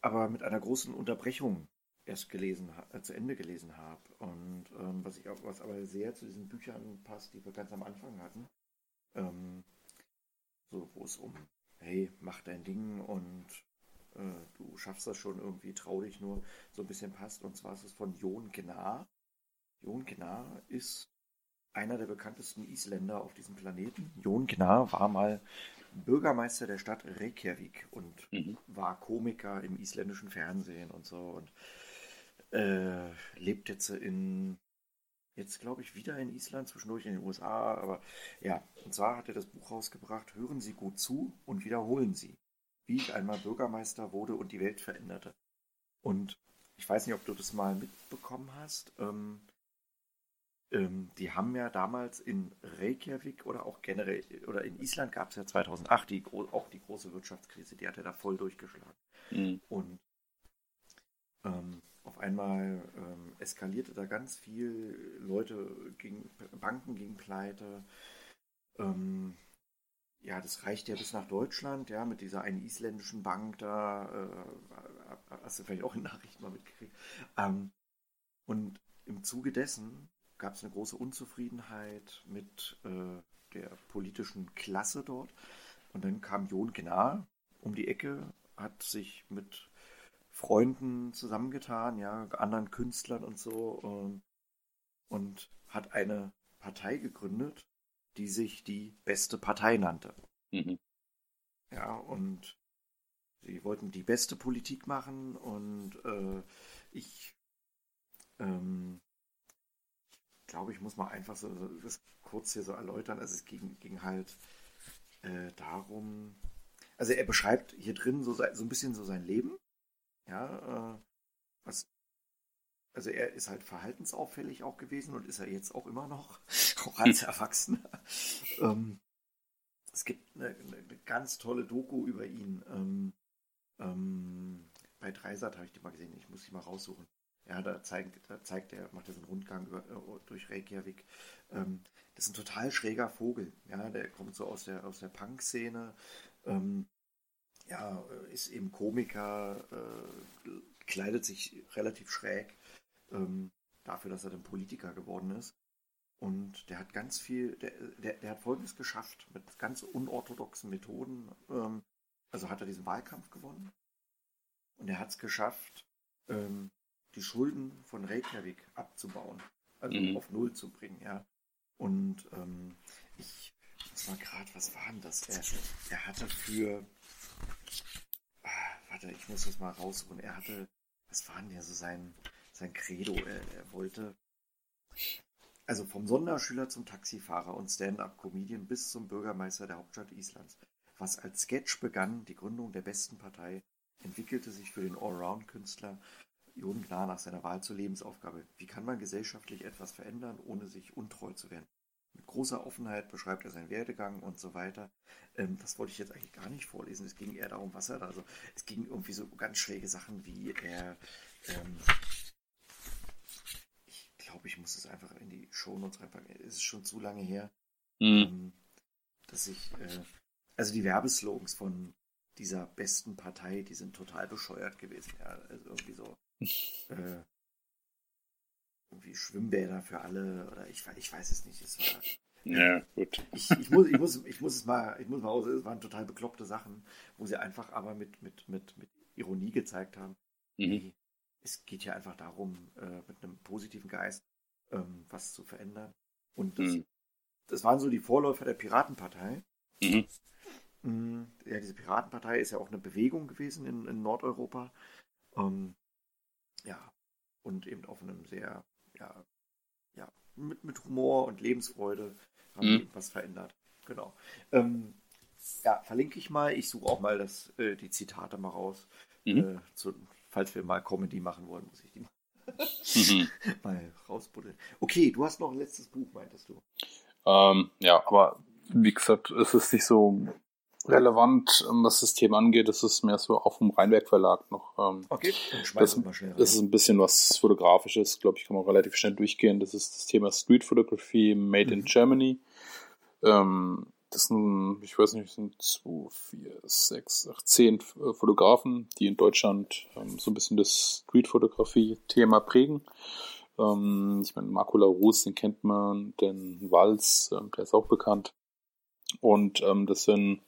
A: aber mit einer großen Unterbrechung erst gelesen, äh, zu Ende gelesen habe. Und ähm, was ich auch, was aber sehr zu diesen Büchern passt, die wir ganz am Anfang hatten. Ähm, so, wo es um, hey, mach dein Ding und äh, du schaffst das schon irgendwie, trau dich nur, so ein bisschen passt. Und zwar ist es von Jon Gnar. Jon Gnar ist einer der bekanntesten Isländer auf diesem Planeten. Jon Gnar war mal Bürgermeister der Stadt Reykjavik und mhm. war Komiker im isländischen Fernsehen und so und äh, lebt jetzt in, jetzt glaube ich wieder in Island, zwischendurch in den USA, aber ja, und zwar hat er das Buch rausgebracht, Hören Sie gut zu und wiederholen Sie, wie ich einmal Bürgermeister wurde und die Welt veränderte. Und ich weiß nicht, ob du das mal mitbekommen hast. Ähm, ähm, die haben ja damals in Reykjavik oder auch generell, oder in Island gab es ja 2008 die, auch die große Wirtschaftskrise, die hat ja da voll durchgeschlagen. Mhm. Und ähm, auf einmal ähm, eskalierte da ganz viel, Leute gegen Banken gegen Pleite. Ähm, ja, das reicht ja bis nach Deutschland, ja, mit dieser einen isländischen Bank da, äh, hast du vielleicht auch in Nachrichten mal mitgekriegt. Ähm, und im Zuge dessen gab es eine große Unzufriedenheit mit äh, der politischen Klasse dort. Und dann kam Jon Gnar um die Ecke, hat sich mit Freunden zusammengetan, ja, anderen Künstlern und so, ähm, und hat eine Partei gegründet, die sich die beste Partei nannte. Mhm. Ja, und sie wollten die beste Politik machen und äh, ich ähm, glaube, ich muss mal einfach so, das kurz hier so erläutern. Also es ging, ging halt äh, darum, also er beschreibt hier drin so, so ein bisschen so sein Leben. Ja, äh, was, also er ist halt verhaltensauffällig auch gewesen und ist er jetzt auch immer noch, auch als Erwachsener. ähm, es gibt eine, eine, ganz tolle Doku über ihn. Ähm, ähm, bei Dreisat habe ich die mal gesehen, ich muss sie mal raussuchen. Ja, da zeigt, da zeigt er, macht er so einen Rundgang über, äh, durch Reykjavik. Ähm, das ist ein total schräger Vogel. Ja, der kommt so aus der, aus der Punk-Szene. Ähm, ja, ist eben Komiker, äh, kleidet sich relativ schräg ähm, dafür, dass er dann Politiker geworden ist. Und der hat ganz viel, der, der, der hat Folgendes geschafft mit ganz unorthodoxen Methoden. Ähm, also hat er diesen Wahlkampf gewonnen. Und er hat es geschafft, ähm, die Schulden von Reykjavik abzubauen, also mhm. auf Null zu bringen, ja. Und ähm, ich, das war gerade, was war denn das? Er, er hatte für, ah, warte, ich muss das mal raussuchen. Er hatte, was war denn ja so sein, sein Credo? Er, er wollte, also vom Sonderschüler zum Taxifahrer und Stand-up-Comedian bis zum Bürgermeister der Hauptstadt Islands. Was als Sketch begann, die Gründung der besten Partei, entwickelte sich für den Allround-Künstler Jon Gnar nach seiner Wahl zur Lebensaufgabe. Wie kann man gesellschaftlich etwas verändern, ohne sich untreu zu werden? Mit großer Offenheit beschreibt er seinen Werdegang und so weiter. Ähm, das wollte ich jetzt eigentlich gar nicht vorlesen. Es ging eher darum, was er da. Also es ging irgendwie so ganz schräge Sachen, wie er. Ähm, ich glaube, ich muss es einfach in die Shownotes reinpacken. Es ist schon zu lange her, mhm. ähm, dass ich. Äh, also die Werbeslogans von dieser besten Partei, die sind total bescheuert gewesen. Ja, also irgendwie so äh, irgendwie Schwimmbäder für alle oder ich, ich weiß es nicht. Es war,
B: ja, gut.
A: Ich, ich, muss, ich, muss, ich muss es mal, ich muss mal raus, es waren total bekloppte Sachen, wo sie einfach aber mit, mit, mit, mit Ironie gezeigt haben. Mhm. Es geht ja einfach darum, äh, mit einem positiven Geist ähm, was zu verändern. Und das, mhm. das waren so die Vorläufer der Piratenpartei. Mhm. Mm, ja, diese Piratenpartei ist ja auch eine Bewegung gewesen in, in Nordeuropa. Ähm, ja, und eben auf einem sehr, ja, ja, mit, mit Humor und Lebensfreude haben mhm. was verändert. Genau. Ähm, ja, verlinke ich mal. Ich suche auch mal das, äh, die Zitate mal raus. Mhm. Äh, zu, falls wir mal Comedy machen wollen, muss ich die mal, mhm. mal rausbuddeln. Okay, du hast noch ein letztes Buch, meintest du?
B: Ähm, ja, aber wie gesagt, es ist nicht so relevant, ähm, was das Thema angeht. Das ist mehr so auch vom Rheinberg Verlag noch. Ähm, okay, das, das ist ein bisschen was Fotografisches, glaube ich, kann man relativ schnell durchgehen. Das ist das Thema Street Photography Made mhm. in Germany. Ähm, das sind, ich weiß nicht, sind zwei, vier, sechs, acht, zehn äh, Fotografen, die in Deutschland ähm, so ein bisschen das Street-Fotografie-Thema prägen. Ähm, ich meine, Marco Larousse, den kennt man, den Walz, ähm, der ist auch bekannt. Und ähm, das, sind,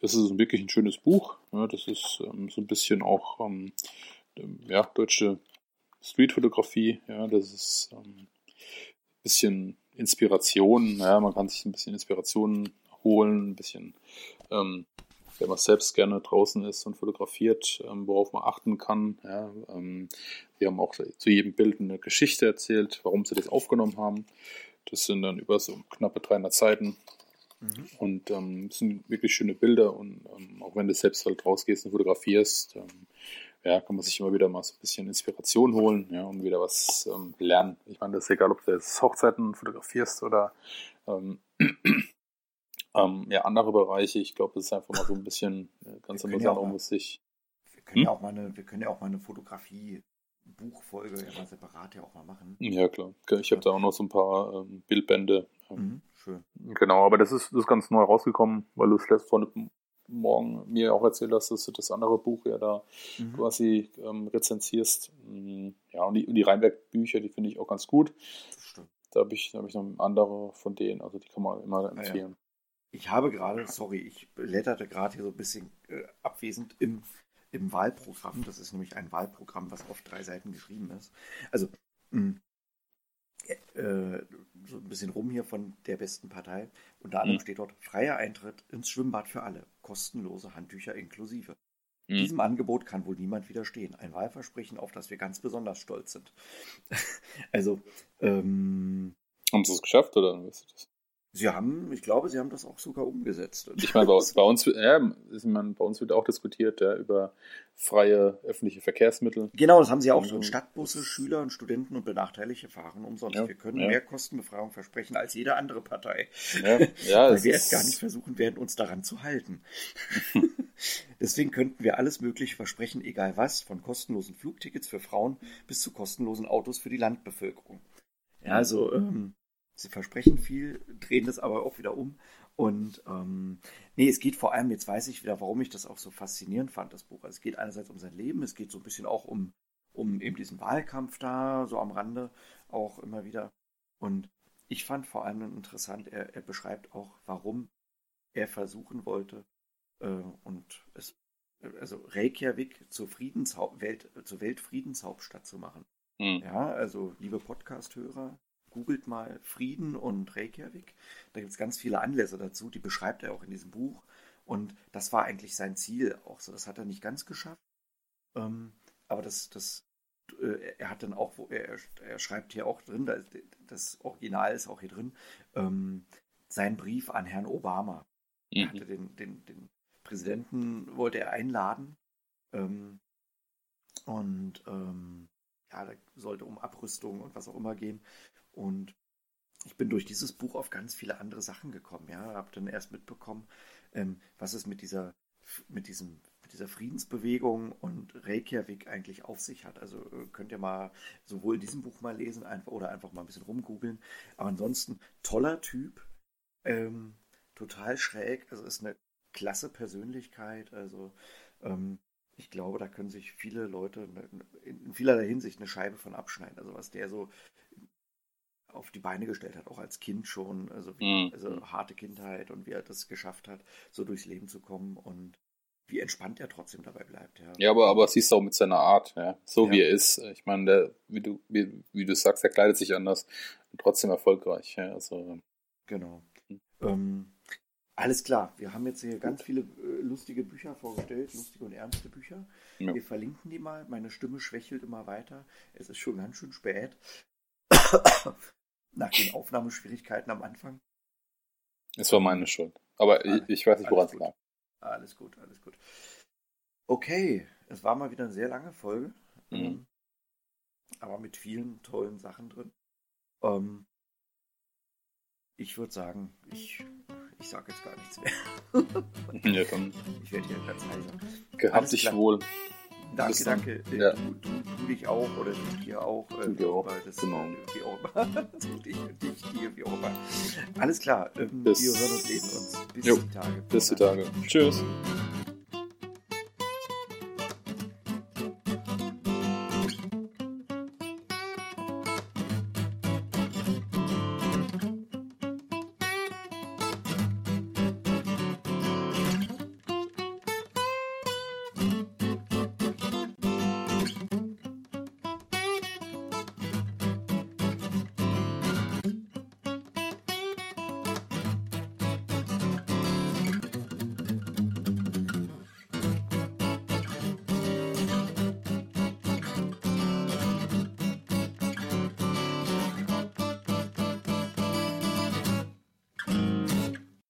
B: das ist wirklich ein schönes Buch. Ja, das ist ähm, so ein bisschen auch ähm, ja, deutsche Streetfotografie. Ja, das ist ähm, ein bisschen Inspiration. Ja, man kann sich ein bisschen Inspiration holen, ein bisschen, ähm, wenn man selbst gerne draußen ist und fotografiert, ähm, worauf man achten kann. Ja, ähm, wir haben auch zu jedem Bild eine Geschichte erzählt, warum sie das aufgenommen haben. Das sind dann über so knappe 300 Seiten. Mhm. Und ähm, es sind wirklich schöne Bilder und ähm, auch wenn du selbst halt rausgehst und fotografierst, ähm, ja, kann man sich immer wieder mal so ein bisschen Inspiration holen ja, und wieder was ähm, lernen. Ich meine, das ist egal, ob du jetzt Hochzeiten fotografierst oder ähm, ähm, ja, andere Bereiche. Ich glaube, es ist einfach mal so ein bisschen äh, ganz interessant, um sich.
A: Wir können, hm? ja auch mal eine, wir können ja auch mal eine Fotografie. Buchfolge ja mal separat ja auch mal machen.
B: Ja, klar. Ich habe da auch noch so ein paar ähm, Bildbände.
A: Mhm, schön.
B: Genau, aber das ist, das ist ganz neu rausgekommen, weil du es letztes vor morgen mir auch erzählt hast, dass du das andere Buch ja da mhm. quasi ähm, rezensierst. Mm, ja, und die, und die Rheinberg-Bücher, die finde ich auch ganz gut. Das stimmt. Da habe ich, hab ich noch andere von denen, also die kann man immer empfehlen. Ja,
A: ich habe gerade, sorry, ich blätterte gerade hier so ein bisschen äh, abwesend im, im Wahlprogramm. Das ist nämlich ein Wahlprogramm, was auf drei Seiten geschrieben ist. Also, mh, mm, äh, so ein bisschen rum hier von der besten Partei. Unter anderem mhm. steht dort freier Eintritt ins Schwimmbad für alle, kostenlose Handtücher inklusive. Mhm. Diesem Angebot kann wohl niemand widerstehen. Ein Wahlversprechen, auf das wir ganz besonders stolz sind. also, ähm,
B: haben sie es geschafft oder was ist das?
A: Sie haben, ich glaube, Sie haben das auch sogar umgesetzt.
B: Ich meine, bei, bei uns, ja, meine, bei uns wird auch diskutiert ja, über freie öffentliche Verkehrsmittel.
A: Genau, das haben Sie auch so. Stadtbusse, Schüler und Studenten und Benachteiligte fahren umsonst. Ja, wir können mehr Kostenbefreiung versprechen als jede andere Partei. Weil wir es gar nicht versuchen werden, uns daran zu halten. Deswegen könnten wir alles Mögliche versprechen, egal was, von kostenlosen Flugtickets für Frauen bis zu kostenlosen Autos für die Landbevölkerung. Ja, also ähm, Sie versprechen viel, drehen das aber auch wieder um. Und ähm, nee, es geht vor allem, jetzt weiß ich wieder, warum ich das auch so faszinierend fand, das Buch. Also es geht einerseits um sein Leben, es geht so ein bisschen auch um, um eben diesen Wahlkampf da, so am Rande auch immer wieder. Und ich fand vor allem interessant, er, er beschreibt auch, warum er versuchen wollte äh, und es, also Reykjavik zur, Friedenshaupt, Welt, zur Weltfriedenshauptstadt zu machen. Mhm. Ja, also liebe Podcast-Hörer, googelt mal Frieden und Reykjavik. Da gibt es ganz viele Anlässe dazu, die beschreibt er auch in diesem Buch. Und das war eigentlich sein Ziel auch so. Das hat er nicht ganz geschafft. Ähm, aber das, das, äh, er hat dann auch, wo er, er schreibt hier auch drin, das, das Original ist auch hier drin, ähm, sein Brief an Herrn Obama. Mhm. Er hatte den, den, den Präsidenten, wollte er einladen. Ähm, und ähm, ja, da sollte um Abrüstung und was auch immer gehen. Und ich bin durch dieses Buch auf ganz viele andere Sachen gekommen. Ja, habe dann erst mitbekommen, ähm, was es mit dieser, mit diesem, mit dieser Friedensbewegung und Reykjavik eigentlich auf sich hat. Also äh, könnt ihr mal sowohl in diesem Buch mal lesen einfach, oder einfach mal ein bisschen rumgoogeln. Aber ansonsten toller Typ, ähm, total schräg. Also ist eine klasse Persönlichkeit. Also ähm, ich glaube, da können sich viele Leute in vielerlei Hinsicht eine Scheibe von abschneiden. Also was der so auf die Beine gestellt hat, auch als Kind schon, also, wie, mhm. also harte Kindheit und wie er das geschafft hat, so durchs Leben zu kommen und wie entspannt er trotzdem dabei bleibt. Ja,
B: ja aber, aber siehst du auch mit seiner Art, ja, so ja. wie er ist. Ich meine, der, wie, du, wie, wie du sagst, er kleidet sich anders und trotzdem erfolgreich. Ja, also,
A: genau. Mhm. Ähm, alles klar, wir haben jetzt hier ganz viele äh, lustige Bücher vorgestellt, lustige und ernste Bücher. Ja. Wir verlinken die mal. Meine Stimme schwächelt immer weiter. Es ist schon ganz schön spät nach den Aufnahmeschwierigkeiten am Anfang.
B: Es war meine Schuld. Aber alles, ich, ich, weiß nicht, woran es lag.
A: Alles gut, alles gut. Okay, es war mal wieder eine sehr lange Folge. Mhm. Ähm, aber mit vielen tollen Sachen drin. Ähm, ich würde sagen, ich, ich sage jetzt gar nichts mehr. ja, dann. Ich werde hier ganz heiser.
B: Gehabt dich wohl.
A: Danke, danke. Äh, ja. Du, du, du, dich auch oder du dir auch. Äh, du dir auch. Das, genau. Wie auch immer. du dich, dich, dir, wie auch immer. Alles klar. Ähm, bis, wir hören uns, lesen uns.
B: Bis jo, die Tage. Bis die Tage. Tschüss.